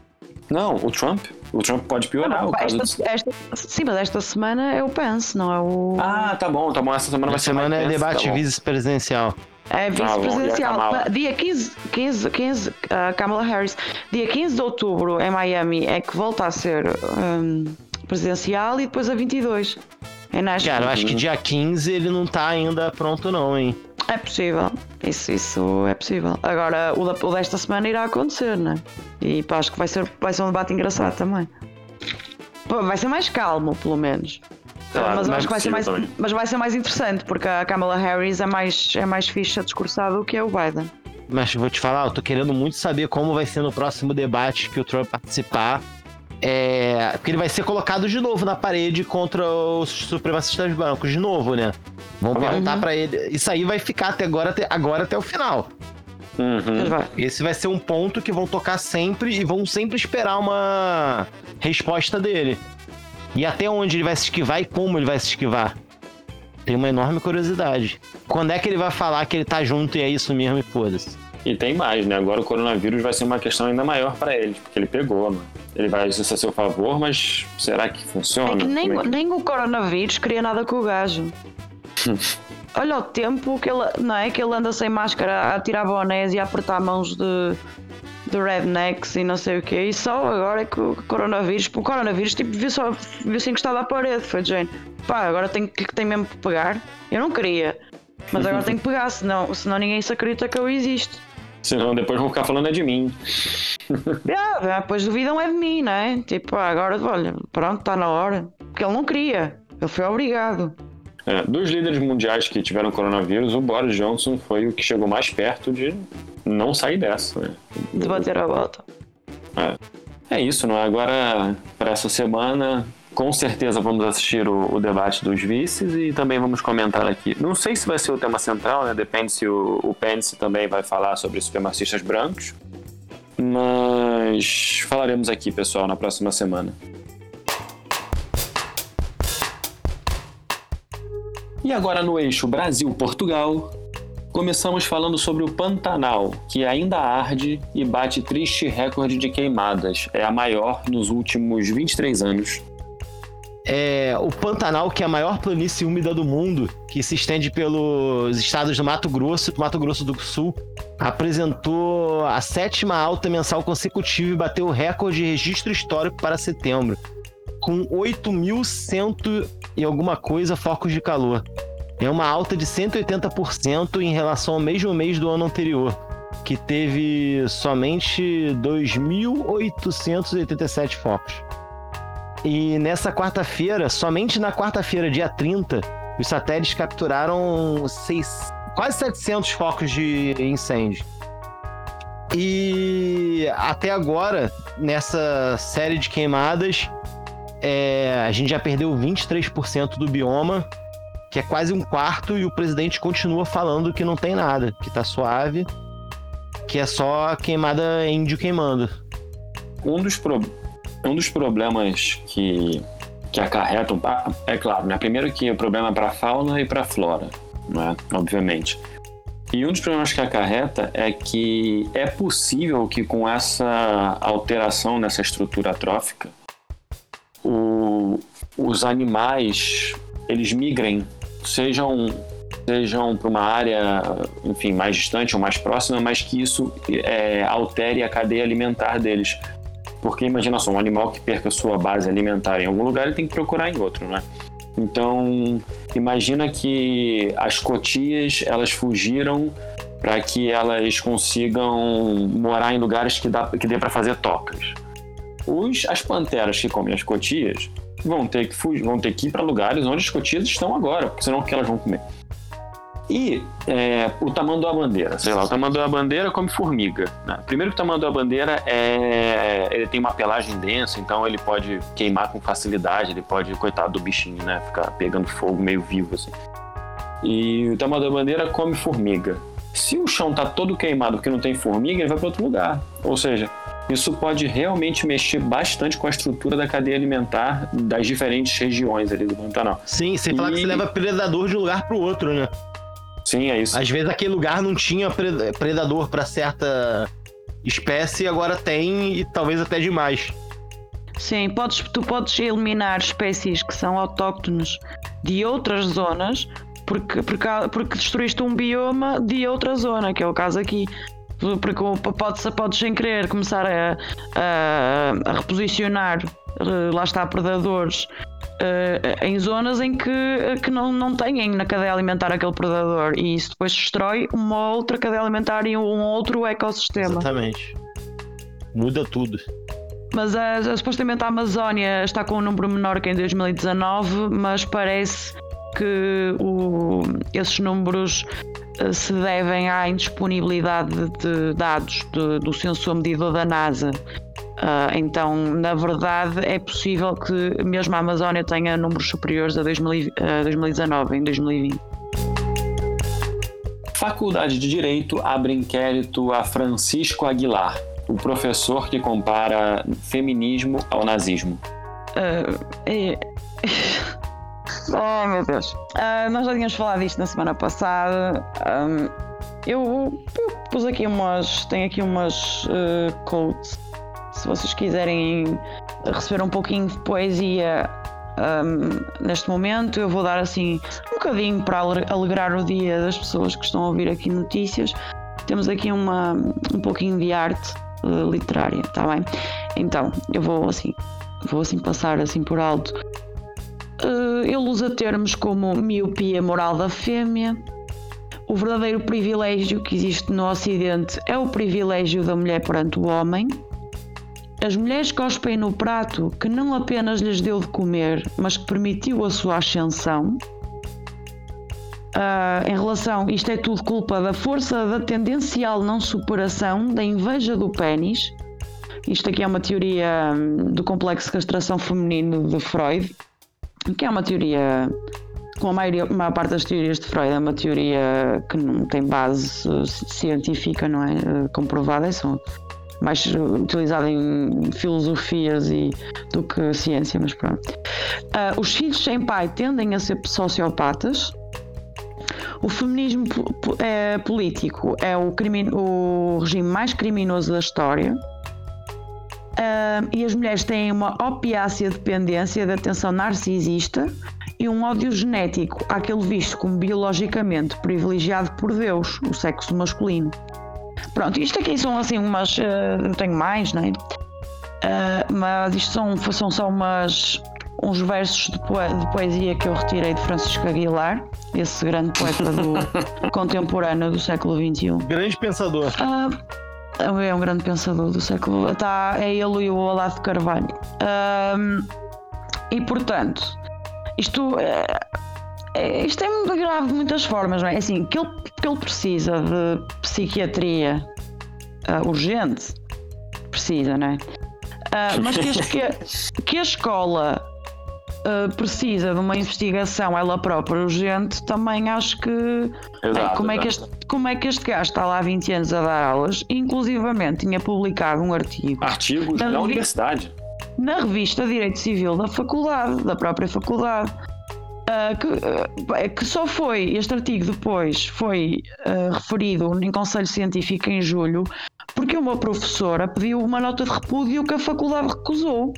Não, o Trump. O Trump pode piorar. o caso Esta, de... esta- sim, mas esta semana é o Pence, não é o. Ah, tá bom, tá bom. Essa semana vai Essa ser semana é tensa, debate tá vice-presidencial. É tá vice-presidencial. Dia 15, 15, 15 ah, Kamala Harris. Dia 15 de outubro em Miami é que volta a ser hum, presidencial e depois a 22. Em Nashville. Cara, eu acho que dia 15 ele não tá ainda pronto, não, hein? É possível. Isso, isso é possível. Agora, o, da- o desta semana irá acontecer, né? E pá, acho que vai ser, vai ser um debate engraçado também. Pô, Vai ser mais calmo, pelo menos. Mas acho que vai ser mais, também. mas vai ser mais interessante, porque a Kamala Harris é mais, é mais fixe a discursar do que é o Biden. Mas vou te falar, eu tô querendo muito saber como vai ser no próximo debate que o Trump participar. É, porque ele vai ser colocado de novo na parede contra os supremacistas brancos, de novo, né? Vão perguntar pra ele. Isso aí vai ficar até agora, até, agora até o final. Uhum. Esse vai ser um ponto que vão tocar sempre e vão sempre esperar uma resposta dele. E até onde ele vai se esquivar e como ele vai se esquivar. Tem uma enorme curiosidade. Quando é que ele vai falar que ele tá junto e é isso mesmo e foda-se? E tem mais, né? Agora o coronavírus vai ser uma questão ainda maior pra ele, porque ele pegou, né? Ele vai usar isso a seu favor, mas será que funciona? É que nem, é que- nem o coronavírus queria nada com o gajo. Olha o tempo que ele, não é, que ele anda sem máscara a tirar bonés e a apertar mãos de, de rednecks e não sei o que. E só agora é que o coronavírus, o coronavírus tipo, viu só viu-se encostado à parede. Foi de Jane. Pá, agora tenho que tenho mesmo que pegar. Eu não queria, mas agora tenho que pegar, senão, senão ninguém se acredita que eu existo. Senão depois vão ficar falando é de mim. Ah, depois duvidam é de mim, não é? Tipo, ah, agora, olha, pronto, está na hora. Porque ele não queria, ele foi obrigado. É, dos líderes mundiais que tiveram coronavírus, o Boris Johnson foi o que chegou mais perto de não sair dessa. Né? De bater a volta. É, é isso, não é? Agora, para essa semana, com certeza vamos assistir o, o, debate dos vices e também vamos comentar aqui. Não sei se vai ser o tema central, né? Depende se o, o Pence também vai falar sobre supremacistas brancos. Mas falaremos aqui, pessoal, na próxima semana. E agora no eixo Brasil-Portugal, começamos falando sobre o Pantanal, que ainda arde e bate triste recorde de queimadas. É a maior nos últimos 23 anos. É o Pantanal, que é a maior planície úmida do mundo, que se estende pelos estados do Mato Grosso e do Mato Grosso do Sul, apresentou a sétima alta mensal consecutiva e bateu o recorde de registro histórico para setembro, com 8.100 e alguma coisa focos de calor. É uma alta de 180% em relação ao mesmo mês do ano anterior, que teve somente 2.887 focos. E nessa quarta-feira, somente na quarta-feira, dia 30, os satélites capturaram seis, quase 700 focos de incêndio. E até agora, nessa série de queimadas, é, a gente já perdeu 23% do bioma, que é quase um quarto, e o presidente continua falando que não tem nada, que tá suave, que é só queimada índio queimando. Um dos problemas um dos problemas que, que acarretam, é claro, né? Primeiro que o problema é para a fauna e para a flora, né? obviamente. E um dos problemas que acarreta é que é possível que com essa alteração nessa estrutura trófica, o, os animais eles migrem, sejam sejam para uma área, enfim, mais distante ou mais próxima, mas que isso é, altere a cadeia alimentar deles. Porque imagina só, um animal que perca sua base alimentar em algum lugar, ele tem que procurar em outro, né? Então, imagina que as cotias, elas fugiram para que elas consigam morar em lugares que, dá, que dê para fazer tocas. Os, as panteras que comem as cotias vão ter que fugir, vão ter que ir para lugares onde as cotias estão agora, porque senão o que elas vão comer? E é, o tamanho bandeira, sei lá, o tamanho da bandeira come formiga. Né? Primeiro que o tamanho da bandeira é, ele tem uma pelagem densa, então ele pode queimar com facilidade, ele pode, coitado do bichinho, né, ficar pegando fogo meio vivo assim. E o tamanho da bandeira come formiga. Se o chão tá todo queimado porque não tem formiga, ele vai para outro lugar. Ou seja, isso pode realmente mexer bastante com a estrutura da cadeia alimentar das diferentes regiões ali do Pantanal. Sim, sem falar que você leva predador de um lugar para o outro, né? Sim, é isso. Às vezes aquele lugar não tinha predador para certa espécie, agora tem e talvez até demais. Sim, podes, tu podes eliminar espécies que são autóctones de outras zonas porque, porque, porque destruíste um bioma de outra zona, que é o caso aqui. Porque podes, podes sem querer começar a, a, a reposicionar, eh, lá está, predadores uh, em zonas em que, que não, não têm na cadeia alimentar aquele predador e isso depois destrói uma outra cadeia alimentar e um outro ecossistema. Exatamente. Muda tudo. Mas a, a, supostamente a Amazónia está com um número menor que em 2019, mas parece que o, esses números se devem à indisponibilidade de dados de, do sensor medidor da NASA Uh, então, na verdade, é possível que mesmo a Amazónia tenha números superiores a, 2000, a 2019, em 2020. Faculdade de Direito abre inquérito a Francisco Aguilar, o professor que compara feminismo ao nazismo. Uh, é... oh meu Deus. Uh, nós já tínhamos falado disto na semana passada. Um, eu, eu, pus aqui umas. Tenho aqui umas uh, quotes se vocês quiserem receber um pouquinho de poesia um, neste momento, eu vou dar assim um bocadinho para alegrar o dia das pessoas que estão a ouvir aqui notícias. Temos aqui uma, um pouquinho de arte uh, literária, está bem? Então, eu vou assim, vou assim passar assim por alto. Ele usa termos como miopia moral da fêmea. O verdadeiro privilégio que existe no Ocidente é o privilégio da mulher perante o homem. As mulheres cospem no prato que não apenas lhes deu de comer, mas que permitiu a sua ascensão. Uh, em relação, isto é tudo culpa da força da tendencial não superação, da inveja do pênis. Isto aqui é uma teoria hum, do complexo de castração feminino de Freud, que é uma teoria, com a, maioria, a maior parte das teorias de Freud, é uma teoria que não tem base científica, não é? Comprovada, é só mais utilizada em filosofias e, do que ciência, mas pronto. Uh, os filhos sem pai tendem a ser sociopatas o feminismo é, político é o, crime, o regime mais criminoso da história. Uh, e as mulheres têm uma opiácea dependência de atenção narcisista e um ódio genético àquele visto como biologicamente privilegiado por Deus, o sexo masculino. Pronto, isto aqui são assim umas. Uh, tenho mais, não é? Uh, mas isto são, são só umas uns versos de, de, poesia que eu retirei de Francisco Aguilar, esse grande poeta do contemporâneo do século XXI. Grande pensador. Ah, é um grande pensador do século. Tá, é ele e o Olavo Carvalho. Ah, e portanto, isto é, isto é grave de muitas formas, não é? Assim, que ele, que ele precisa de psiquiatria uh, urgente, precisa, não é? Uh, mas que, que, que a escola uh, precisa de uma investigação ela própria urgente, também acho que exato, como, é que este, como é que este gajo está lá há 20 anos a dar aulas, inclusivamente tinha publicado um artigo. Artigos na, universidade. Na revista Direito Civil da faculdade, da própria faculdade. Uh, que, uh, que, só foi, este artigo depois foi uh, referido em Conselho Científico em julho, porque uma professora pediu uma nota de repúdio que a faculdade recusou.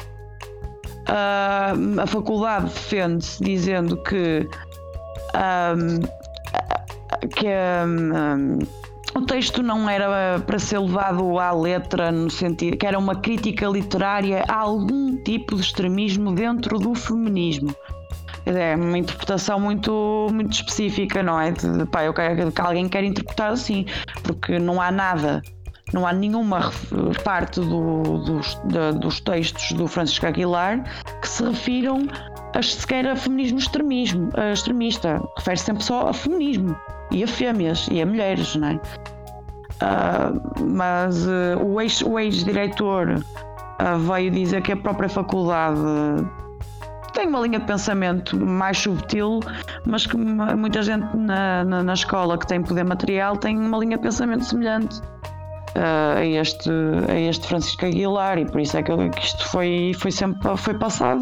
Uh, a faculdade defende-se dizendo que, um, que um, o texto não era para ser levado à letra, no sentido que era uma crítica literária a algum tipo de extremismo dentro do feminismo. É uma interpretação muito, muito específica, não é? De, de, pá, eu quero que alguém quer interpretar assim, porque não há nada não há nenhuma parte do, dos, dos textos do Francisco Aguilar que se refiram a sequer a feminismo extremismo, a extremista. Refere -se sempre só a feminismo e a fêmeas e a mulheres, não é? Uh, mas uh, o ex-diretor ex uh, veio dizer que a própria faculdade tem uma linha de pensamento mais subtil, mas que muita gente na, na, na escola que tem poder material tem uma linha de pensamento semelhante uh, a, este, a este Francisco Aguilar e por isso é que, que isto foi, foi sempre foi passado.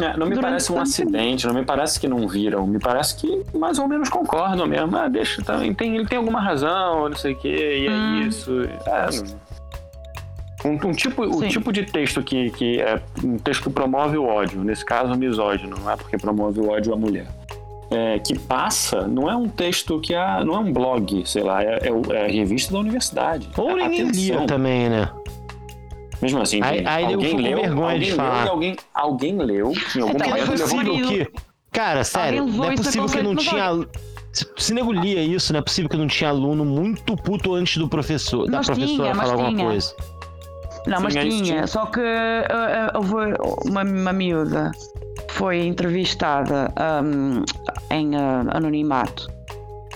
É, não me parece um acidente, não me parece que não viram, me parece que mais ou menos concordam mesmo. Ah, deixa, tá, tem, ele tem alguma razão, não sei o quê, e é hum. isso. É, um, um, tipo, o tipo de texto que, que é um texto que promove o ódio, nesse caso misógino, não é porque promove o ódio à mulher é, que passa não é um texto que é, não é um blog, sei lá, é, é, é a revista da universidade. Ou ninguém lia também, né? Mesmo assim, aí, aí alguém leu, vergonha alguém de falar. alguém, alguém leu em algum é, momento. É possível que... Cara, sério, não é possível que não tinha... Se nego lia isso, não é possível que não tinha aluno muito puto antes do professor, da professora tinha, falar alguma tinha. coisa. Não, mas tinha, tinha, só que uh, uh, houve uma, uma miúda foi entrevistada um, em uh, anonimato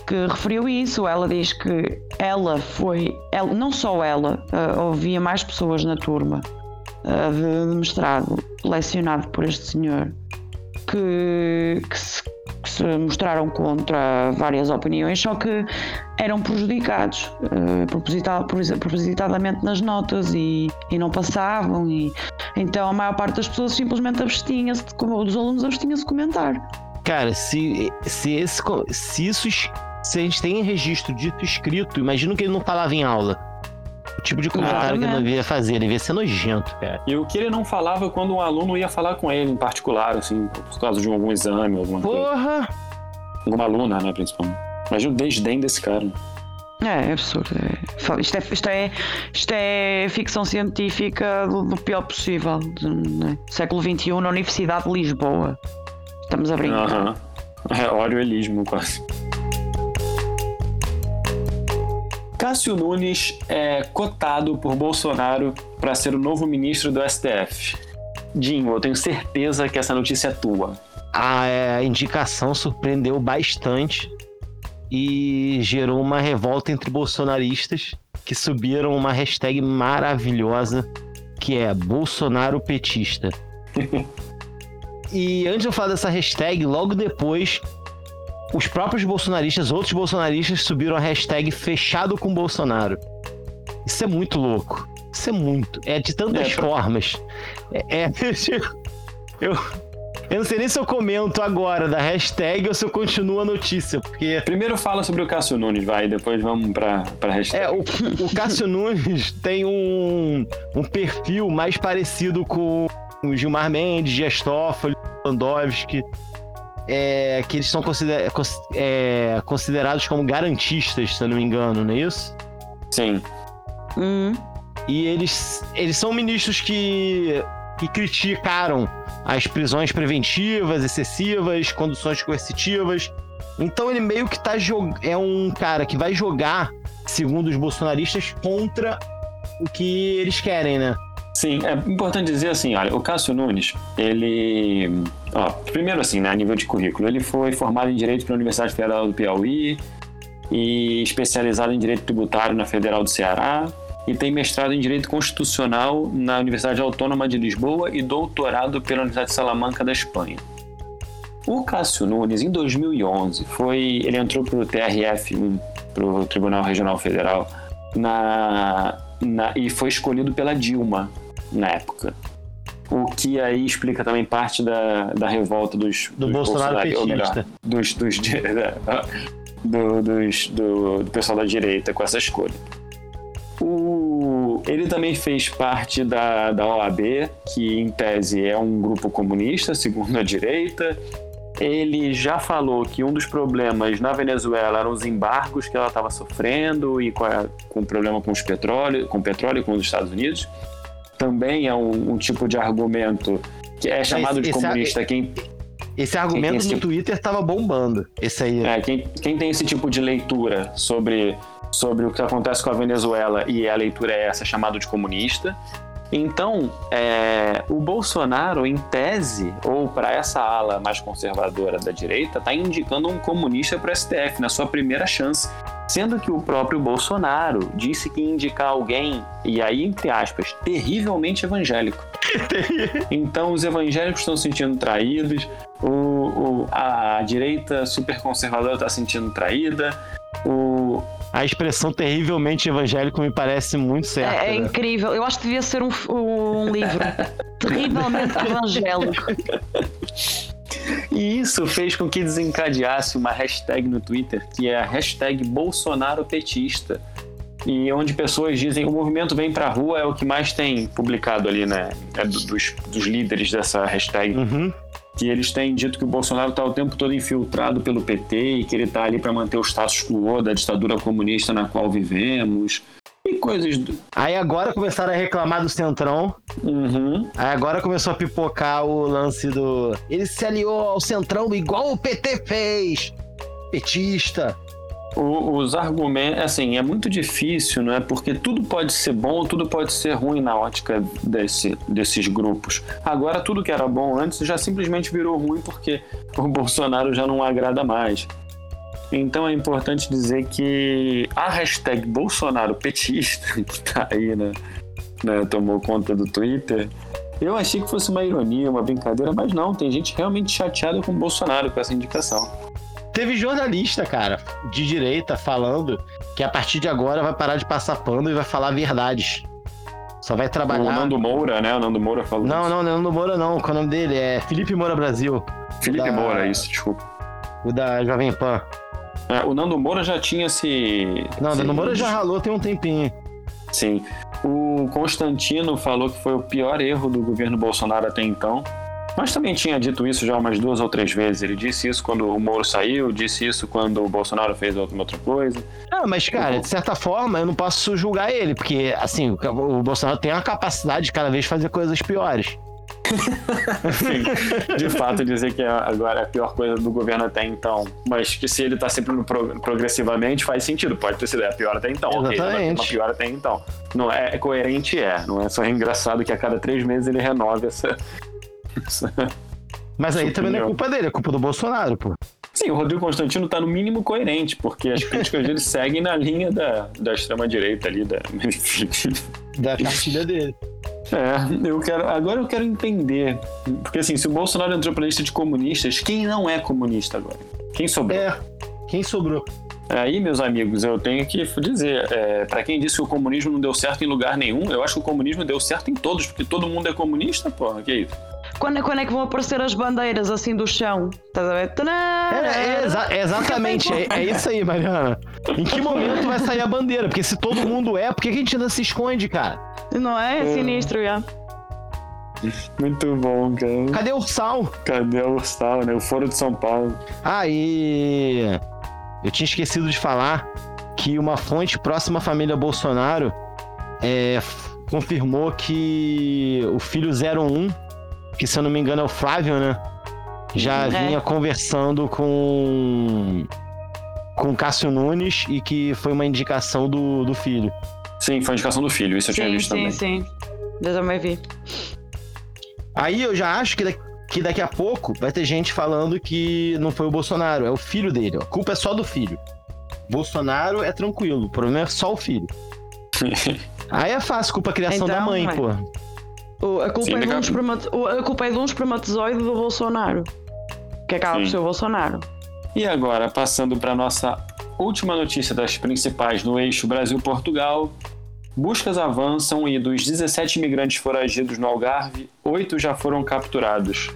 que referiu isso. Ela diz que ela foi, ela, não só ela, uh, ouvia mais pessoas na turma uh, de mestrado lecionado por este senhor que, que se que se mostraram contra várias opiniões, só que eram prejudicados uh, propositadamente nas notas e, e não passavam. E, então a maior parte das pessoas simplesmente abstinha-se, dos alunos abstinha-se de comentar. Cara, se, se, esse, se isso se a gente tem registro dito escrito, imagino que ele não falava em aula. O tipo de comentário que ele devia fazer, ele devia ser nojento, cara. E o que ele não falava quando um aluno ia falar com ele em particular, assim, por causa de algum exame, alguma Porra. coisa. Porra! Alguma aluna, né, principalmente. Imagina o desdém desse cara. É, é absurdo. É Isto é, isto é, isto é ficção científica do, do pior possível. Né? Século XXI na Universidade de Lisboa. Estamos a brincar. Aham. É orwellismo quase. Cássio Nunes é cotado por Bolsonaro para ser o novo ministro do STF. Dinho, eu tenho certeza que essa notícia é tua. A é, indicação surpreendeu bastante e gerou uma revolta entre bolsonaristas que subiram uma hashtag maravilhosa que é Bolsonaro petista. e antes de eu falar dessa hashtag, logo depois os próprios bolsonaristas, outros bolsonaristas subiram a hashtag fechado com Bolsonaro. Isso é muito louco. Isso é muito. É de tantas É, pra- formas. É, é- eu, eu não sei nem se eu comento agora da hashtag ou se eu continuo a notícia, porque Primeiro fala sobre o Cássio Nunes, vai, depois vamos para para hashtag. é, o, o Cássio Nunes tem um, um perfil mais parecido com o Gilmar Mendes, Dias Toffoli, Landowski, é, que eles são consider- cons- é, considerados como garantistas, se eu não me engano, não é isso? Sim. Hum. E eles, eles são ministros que, que criticaram as prisões preventivas, excessivas, conduções coercitivas. Então ele meio que tá jog... é um cara que vai jogar, segundo os bolsonaristas, contra o que eles querem, né? Sim, é importante dizer assim, olha, o Cássio Nunes, ele, ó, primeiro assim, né, a nível de currículo, ele foi formado em Direito pela Universidade Federal do Piauí e especializado em Direito Tributário na Federal do Ceará e tem mestrado em Direito Constitucional na Universidade Autônoma de Lisboa e doutorado pela Universidade de Salamanca da Espanha. O Cássio Nunes, em 2011, foi, ele entrou para o TRF, para o Tribunal Regional Federal, na, na, e foi escolhido pela Dilma na época. O que aí explica também parte da, da revolta dos, Do dos Bolsonaro petista. dos, dos, do, dos- do, do pessoal da direita com essa escolha. O, ele também fez parte da, da OAB, que em tese é um grupo comunista, segundo a direita. Ele já falou que um dos problemas na Venezuela eram os embargos que ela estava sofrendo e com, a, com o problema com, os petróleo, com o petróleo com os Estados Unidos. Também é um, um tipo de argumento que é chamado de esse- comunista quem Esse argumento esse no tipo- Twitter tava bombando. Esse aí. É, quem, quem tem esse tipo de leitura sobre, sobre o que acontece com a Venezuela e a leitura é essa, chamado de comunista. Então, é, o Bolsonaro, em tese, ou para essa ala mais conservadora da direita, está indicando um comunista para o STF na sua primeira chance. Sendo que o próprio Bolsonaro disse que ia indicar alguém, e aí, entre aspas, terrivelmente evangélico. Então, os evangélicos estão se sentindo traídos, o, o- a direita super conservadora está se sentindo traída, o, A expressão terrivelmente evangélico me parece muito certa. É, é né? incrível. Eu acho que devia ser um, um livro terrivelmente evangélico. E isso fez com que desencadeasse uma hashtag no Twitter, que é a hashtag Bolsonaro Petista. E onde pessoas dizem o movimento vem pra rua é o que mais tem publicado ali, né? É do- dos, dos líderes dessa hashtag. Uhum. Que eles têm dito que o Bolsonaro está o tempo todo infiltrado pelo PT e que ele está ali para manter o status quo da ditadura comunista na qual vivemos. E coisas do. Aí agora começaram a reclamar do Centrão. Uhum. Aí agora começou a pipocar o lance do. Ele se aliou ao Centrão igual o PT fez. Petista. O- os argumentos, assim, é muito difícil, não é? Porque tudo pode ser bom, tudo pode ser ruim na ótica desse, desses grupos. Agora, tudo que era bom antes já simplesmente virou ruim porque o Bolsonaro já não agrada mais. Então é importante dizer que a hashtag Bolsonaro petista, que tá aí, né, né, tomou conta do Twitter, eu achei que fosse uma ironia, uma brincadeira, mas não, tem gente realmente chateada com o Bolsonaro com essa indicação. Teve jornalista, cara, de direita falando que a partir de agora vai parar de passar pano e vai falar verdades. Só vai O trabalhar. Nando Moura, né? O Nando Moura falou Não, isso. não, não, Nando Moura não. Qual é o nome dele? É Felipe Moura Brasil. Felipe da- Moura, isso, desculpa. O da Jovem Pan. É, o Nando Moura já tinha se. Não, o Nando Moura já ralou tem um tempinho. Sim. O Constantino falou que foi o pior erro do governo Bolsonaro até então. Mas também tinha dito isso já umas duas ou três vezes. Ele disse isso quando o Moro saiu, disse isso quando o Bolsonaro fez outra, outra coisa. Ah, mas, cara, de certa forma, eu não posso julgar ele, porque, assim, o Bolsonaro tem a capacidade de cada vez fazer coisas piores. Sim, de fato, dizer que é agora é a pior coisa do governo até então. Mas que se ele tá sempre no pro, progressivamente, faz sentido. Pode ter sido a pior até então. Exatamente. Ok, uma pior até então. Não é, é coerente, é. Não é só engraçado que a cada três meses ele renove essa. essa Mas aí também não é culpa dele, é culpa do Bolsonaro, pô. Sim, o Rodrigo Constantino tá no mínimo coerente, porque as críticas dele seguem na linha da, da extrema-direita ali, da. Enfim. Da cartilha dele. É, eu quero. Agora eu quero entender. Porque assim, se o Bolsonaro entrou pra lista de comunistas, quem não é comunista agora? Quem sobrou? É. Quem sobrou? Aí, meus amigos, eu tenho que dizer, é, para quem disse que o comunismo não deu certo em lugar nenhum, eu acho que o comunismo deu certo em todos, porque todo mundo é comunista, porra, que isso? Quando, quando é que vão aparecer as bandeiras assim do chão? Estás a ver? É, é exa- é exatamente, é, é isso aí, Mariana. Em que momento vai sair a bandeira? Porque se todo mundo é, por que que a gente ainda se esconde, cara? Não é? É sinistro, já. Muito bom, cara. Cadê o sal? Cadê o Ursal, né? O Foro de São Paulo. Aí. Eu tinha esquecido de falar que uma fonte próxima à família Bolsonaro é, confirmou que o filho 01, que se eu não me engano é o Flávio, né? Já É. vinha conversando com. com Cássio Nunes e que foi uma indicação do, do filho. Sim, foi a indicação do filho, isso eu tinha Sim, visto sim, também. sim. Eu também vi. Aí eu já acho que, da- que daqui a pouco vai ter gente falando que não foi o Bolsonaro, é o filho dele. ó. A culpa é só do filho. Bolsonaro é tranquilo, o problema é só o filho. Aí é fácil, culpa a criação da Então, mãe, ué. pô. O- a, culpa Sim, é de daqui um espermate- o- a culpa é de um espermatozoide do Bolsonaro. Que acaba por Sim. ser o Bolsonaro. E agora, passando para nossa última notícia das principais no eixo Brasil-Portugal. Buscas avançam e dos 17 imigrantes foragidos no Algarve, oito já foram capturados.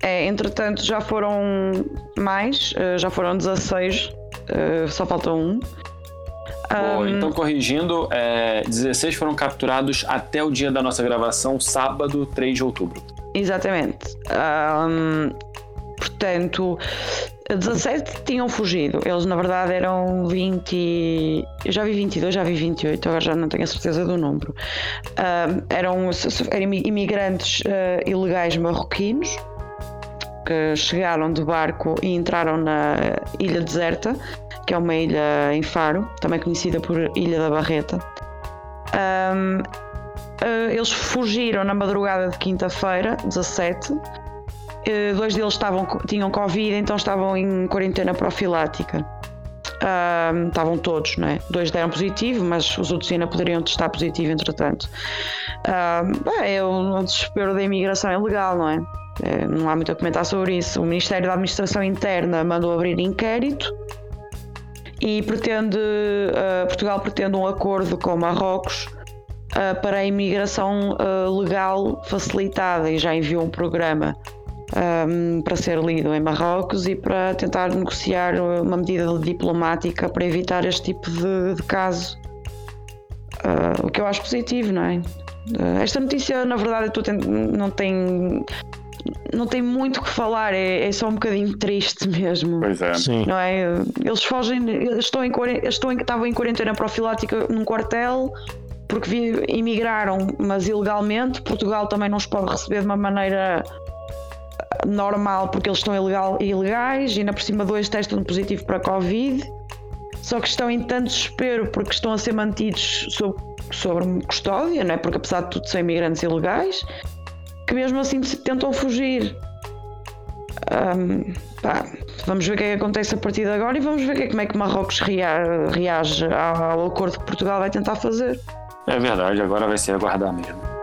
É, entretanto, já foram mais, eh, já foram 16, eh, só falta um. Boa, Ahm, então, corrigindo, é, 16 foram capturados até o dia da nossa gravação, sábado, 3 de outubro. Exatamente. Ahm, portanto, 17 tinham fugido. Eles, na verdade, eram 20. Eu já vi 22, já vi 28, agora já não tenho a certeza do número. Ahm, eram, eram imi- imigrantes ah, ilegais marroquinos que chegaram de barco e entraram na Ilha Deserta, que é uma ilha em Faro, também conhecida por Ilha da Barreta. Ahm, ah, eles fugiram na madrugada de quinta-feira, 17. Uh, dois deles estavam, tinham Covid, então estavam em quarentena profilática. Ahm, estavam todos, não é? Dois deram positivo, mas os outros ainda poderiam testar positivo, entretanto. Ahm, bem, é o desespero da imigração ilegal, não é? É, Não há muito a comentar sobre isso. O Ministério da Administração Interna mandou abrir inquérito e pretende, ah, Portugal pretende um acordo com Marrocos ah, para a imigração ah, legal facilitada e já enviou um programa ahm, para ser lido em Marrocos e para tentar negociar uma medida diplomática para evitar este tipo de, de caso. Ah, o que eu acho positivo, não é? Ah, esta notícia, na verdade, não tem. Não tem muito o que falar, é, é só um bocadinho triste mesmo Pois é. Sim. não é? Eles fogem, eles estão em, estão em, estavam em quarentena profilática num quartel porque vi- imigraram, mas ilegalmente. Portugal também não os pode receber de uma maneira normal porque eles estão ilegal, ilegais e ainda por cima dois testam positivo para Covid. Só que estão em tanto desespero porque estão a ser mantidos sob, sobre custódia, não é? Porque apesar de tudo são imigrantes ilegais, que mesmo assim tentam fugir. Ahm, pá, vamos ver o que é que acontece a partir de agora e vamos ver como é que Marrocos rea- reage ao acordo que Portugal vai tentar fazer. É verdade, agora vai ser aguardar mesmo.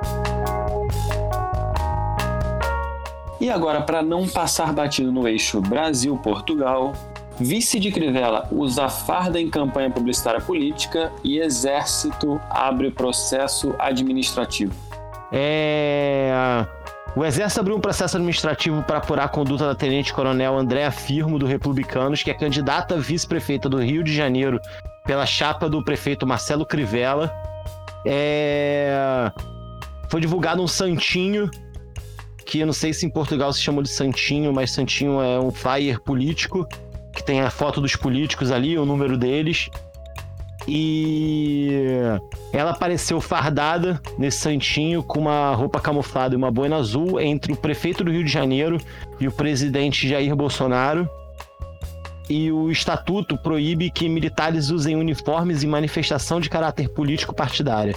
E agora, para não passar batido no eixo Brasil-Portugal, vice de Crivella usa farda em campanha publicitária política e exército abre processo administrativo. É. O Exército abriu um processo administrativo para apurar a conduta da Tenente-Coronel Andréa Firmo, do Republicanos, que é candidata a vice-prefeita do Rio de Janeiro pela chapa do prefeito Marcelo Crivella. É... Foi divulgado um santinho que eu não sei se em Portugal se chamou de Santinho, mas Santinho é um flyer político, que tem a foto dos políticos ali, o número deles. E ela apareceu fardada nesse santinho com uma roupa camuflada e uma boina azul entre o prefeito do Rio de Janeiro e o presidente Jair Bolsonaro. E o estatuto proíbe que militares usem uniformes em manifestação de caráter político partidária.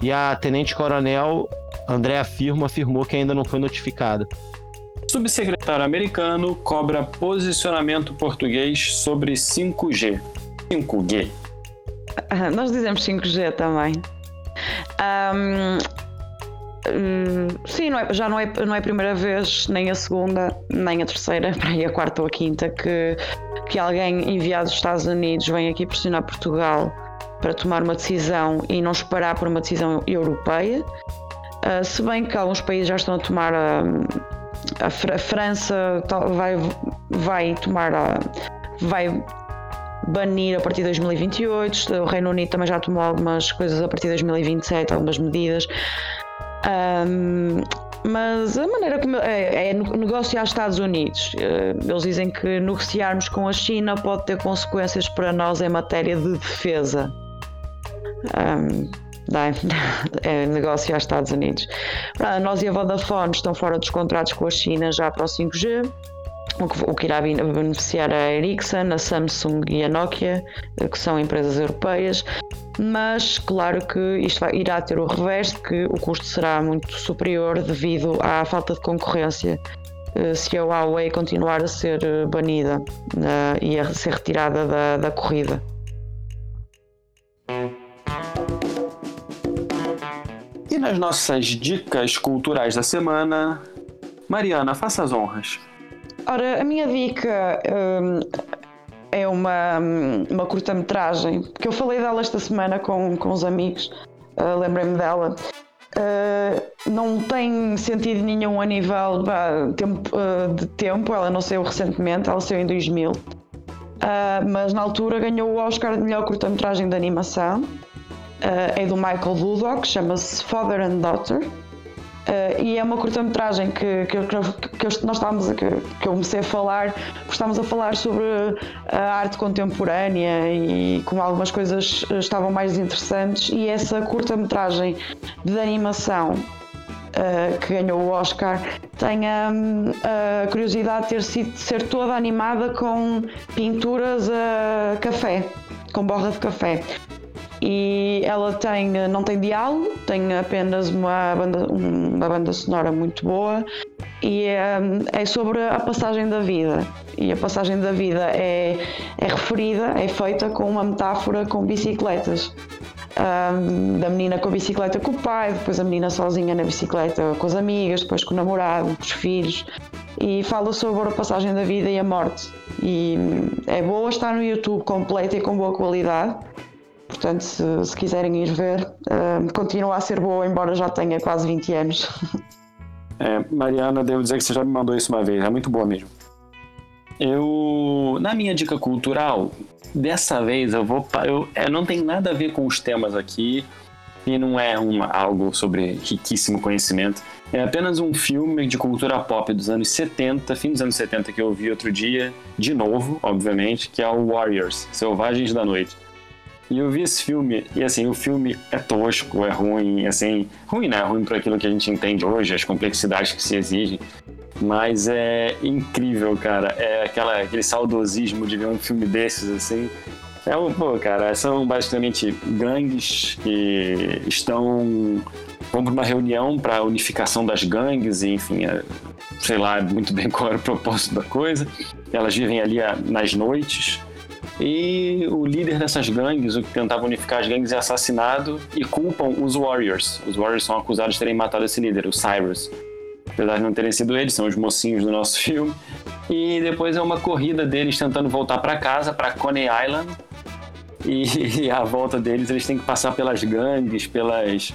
E a tenente-coronel Andréa Firmo afirmou que ainda não foi notificada. Subsecretário americano cobra posicionamento português sobre 5G. 5G. Nós dizemos 5G também. Um, hum, sim, não é, já não é, não é a primeira vez, nem a segunda, nem a terceira, para aí a quarta ou a quinta, que, que alguém enviado dos Estados Unidos vem aqui pressionar Portugal para tomar uma decisão e não esperar por uma decisão europeia. Uh, se bem que alguns países já estão a tomar a, a, a França vai, vai tomar a, vai banir a partir de 2028, o Reino Unido também já tomou algumas coisas a partir de 2027, algumas medidas. Um, mas a maneira como é, é negócio aos Estados Unidos. Eles dizem que negociarmos com a China pode ter consequências para nós em matéria de defesa. Um, é, negócio aos Estados Unidos. Nós e a Vodafone estão fora dos contratos com a China já para o 5G o que irá beneficiar a Ericsson, a Samsung e a Nokia, eh, que são empresas europeias, mas claro que isto vai, irá ter o reverso, que o custo será muito superior devido à falta de concorrência eh, se a Huawei continuar a ser eh, banida e a ser retirada da, da corrida. Nas nossas dicas culturais da semana, Mariana, faça as honras. Ora, a minha dica hum, é uma, uma curta-metragem, que eu falei dela esta semana com, com os amigos, uh, lembrei-me dela. Uh, não tem sentido nenhum a nível tempo, uh, de tempo, ela não saiu recentemente, ela saiu em 2000, mas na altura ganhou o Oscar de melhor curta-metragem de animação. É do Michael Dudok, chama-se Father and Daughter. Uh, e é uma curta-metragem que, que, que, que, nós estávamos que, que eu comecei a falar, estávamos a falar sobre a arte contemporânea e como algumas coisas estavam mais interessantes e essa curta-metragem de animação uh, que ganhou o Oscar tem a, a curiosidade de ter sido ser toda animada com pinturas a café, com borra de café e ela tem, não tem diálogo, tem apenas uma banda, uma banda sonora muito boa e é, é, sobre a passagem da vida. E a passagem da vida é, é referida, é feita com uma metáfora com bicicletas. Um, da menina com a bicicleta com o pai, depois a menina sozinha na bicicleta com as amigas, depois com o namorado, com os filhos. E fala sobre a passagem da vida e a morte. E é boa estar no YouTube completa e com boa qualidade Portanto, se, se quiserem ir ver, uh, continua a ser boa, embora já tenha quase 20 anos. É, Mariana, devo dizer que você já me mandou isso uma vez, é muito boa mesmo. Eu, na minha dica cultural, dessa vez eu vou. Eu, é, não tem nada a ver com os temas aqui, e não é uma, algo sobre riquíssimo conhecimento. É apenas um filme de cultura pop dos anos 70, fim dos anos 70, que eu vi outro dia, de novo, obviamente, que é o Warriors Selvagens da Noite. E eu vi esse filme, e assim, o filme é tosco, é ruim, assim, ruim, né? Ruim para aquilo que a gente entende hoje, as complexidades que se exigem. Mas é incrível, cara. É aquela, aquele saudosismo de ver um filme desses, assim. É um, pô, cara, são basicamente gangues que estão. vão para uma reunião para unificação das gangues, e enfim, é, sei lá muito bem qual era o propósito da coisa. Elas vivem ali nas noites e o líder dessas gangues, o que tentava unificar as gangues, é assassinado e culpam os Warriors. Os Warriors são acusados de terem matado esse líder, o Cyrus. Apesar de não terem sido eles, são os mocinhos do nosso filme. E depois é uma corrida deles tentando voltar para casa, para Coney Island. E, a volta deles, eles têm que passar pelas gangues, pelas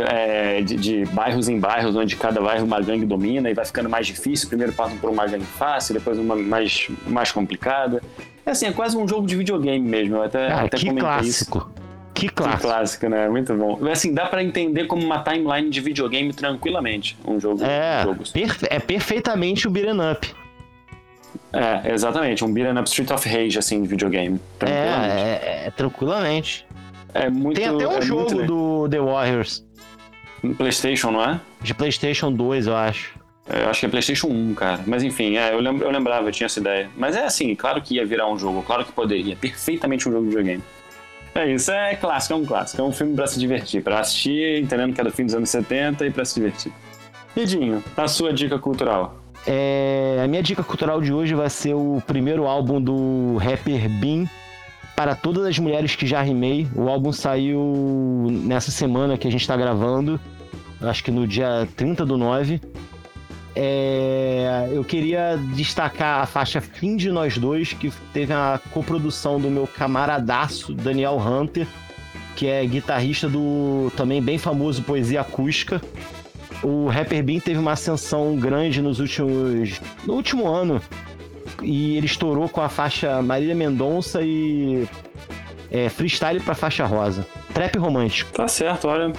é, de, de, bairros em bairros, onde cada bairro uma gangue domina e vai ficando mais difícil. Primeiro passam por uma gangue fácil, depois uma mais, mais complicada. É assim, é quase um jogo de videogame mesmo. Eu até, ah, até que clássico. Isso. Que Que clássico. clássico, né? Muito bom. Assim, dá pra entender como uma timeline de videogame tranquilamente. Um jogo. É, um jogo. perfe- é perfeitamente o beat'em up. É, exatamente. Um beat'em up Street of Rage, assim, de videogame. Tranquilamente. É, é, é, tranquilamente. É, muito Tem até um é jogo do The Warriors, PlayStation, não é? de PlayStation 2, eu acho. Eu acho que é PlayStation 1, cara. Mas enfim, é, eu, lembro, eu lembrava, eu tinha essa ideia. Mas é assim, claro que ia virar um jogo, claro que poderia. Perfeitamente um jogo de videogame. É isso, é clássico, é um clássico. É um filme pra se divertir, pra assistir, entendendo que é do fim dos anos 70 e pra se divertir. Ridinho, a sua dica cultural. É, a minha dica cultural de hoje vai ser o primeiro álbum do rapper Bean, Para Todas as Mulheres que Já Rimei. O álbum saiu nessa semana que a gente tá gravando, acho que no dia 30 do 9. É, eu queria destacar a faixa Fim de Nós Dois, que teve a coprodução do meu camaradaço Daniel Hunter, que é guitarrista do também bem famoso Poesia Acústica. O Rapper Bean teve uma ascensão grande nos últimos. no último ano. E ele estourou com a faixa Marília Mendonça e. é, freestyle pra faixa rosa. Trap romântico. Tá certo, olha.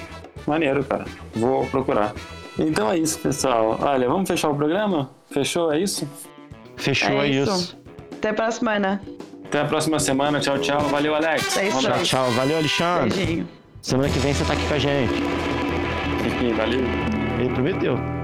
Maneiro, cara. Vou procurar. Então é isso, pessoal. Olha, vamos fechar o programa? Fechou? É isso? Fechou É isso. isso. Até a semana. Até a próxima semana. Tchau, tchau. Valeu, Alex. É isso Tchau, tchau. Valeu, Alexandre. Beijinho. Semana que vem você tá aqui com a gente. Valeu. Ele prometeu.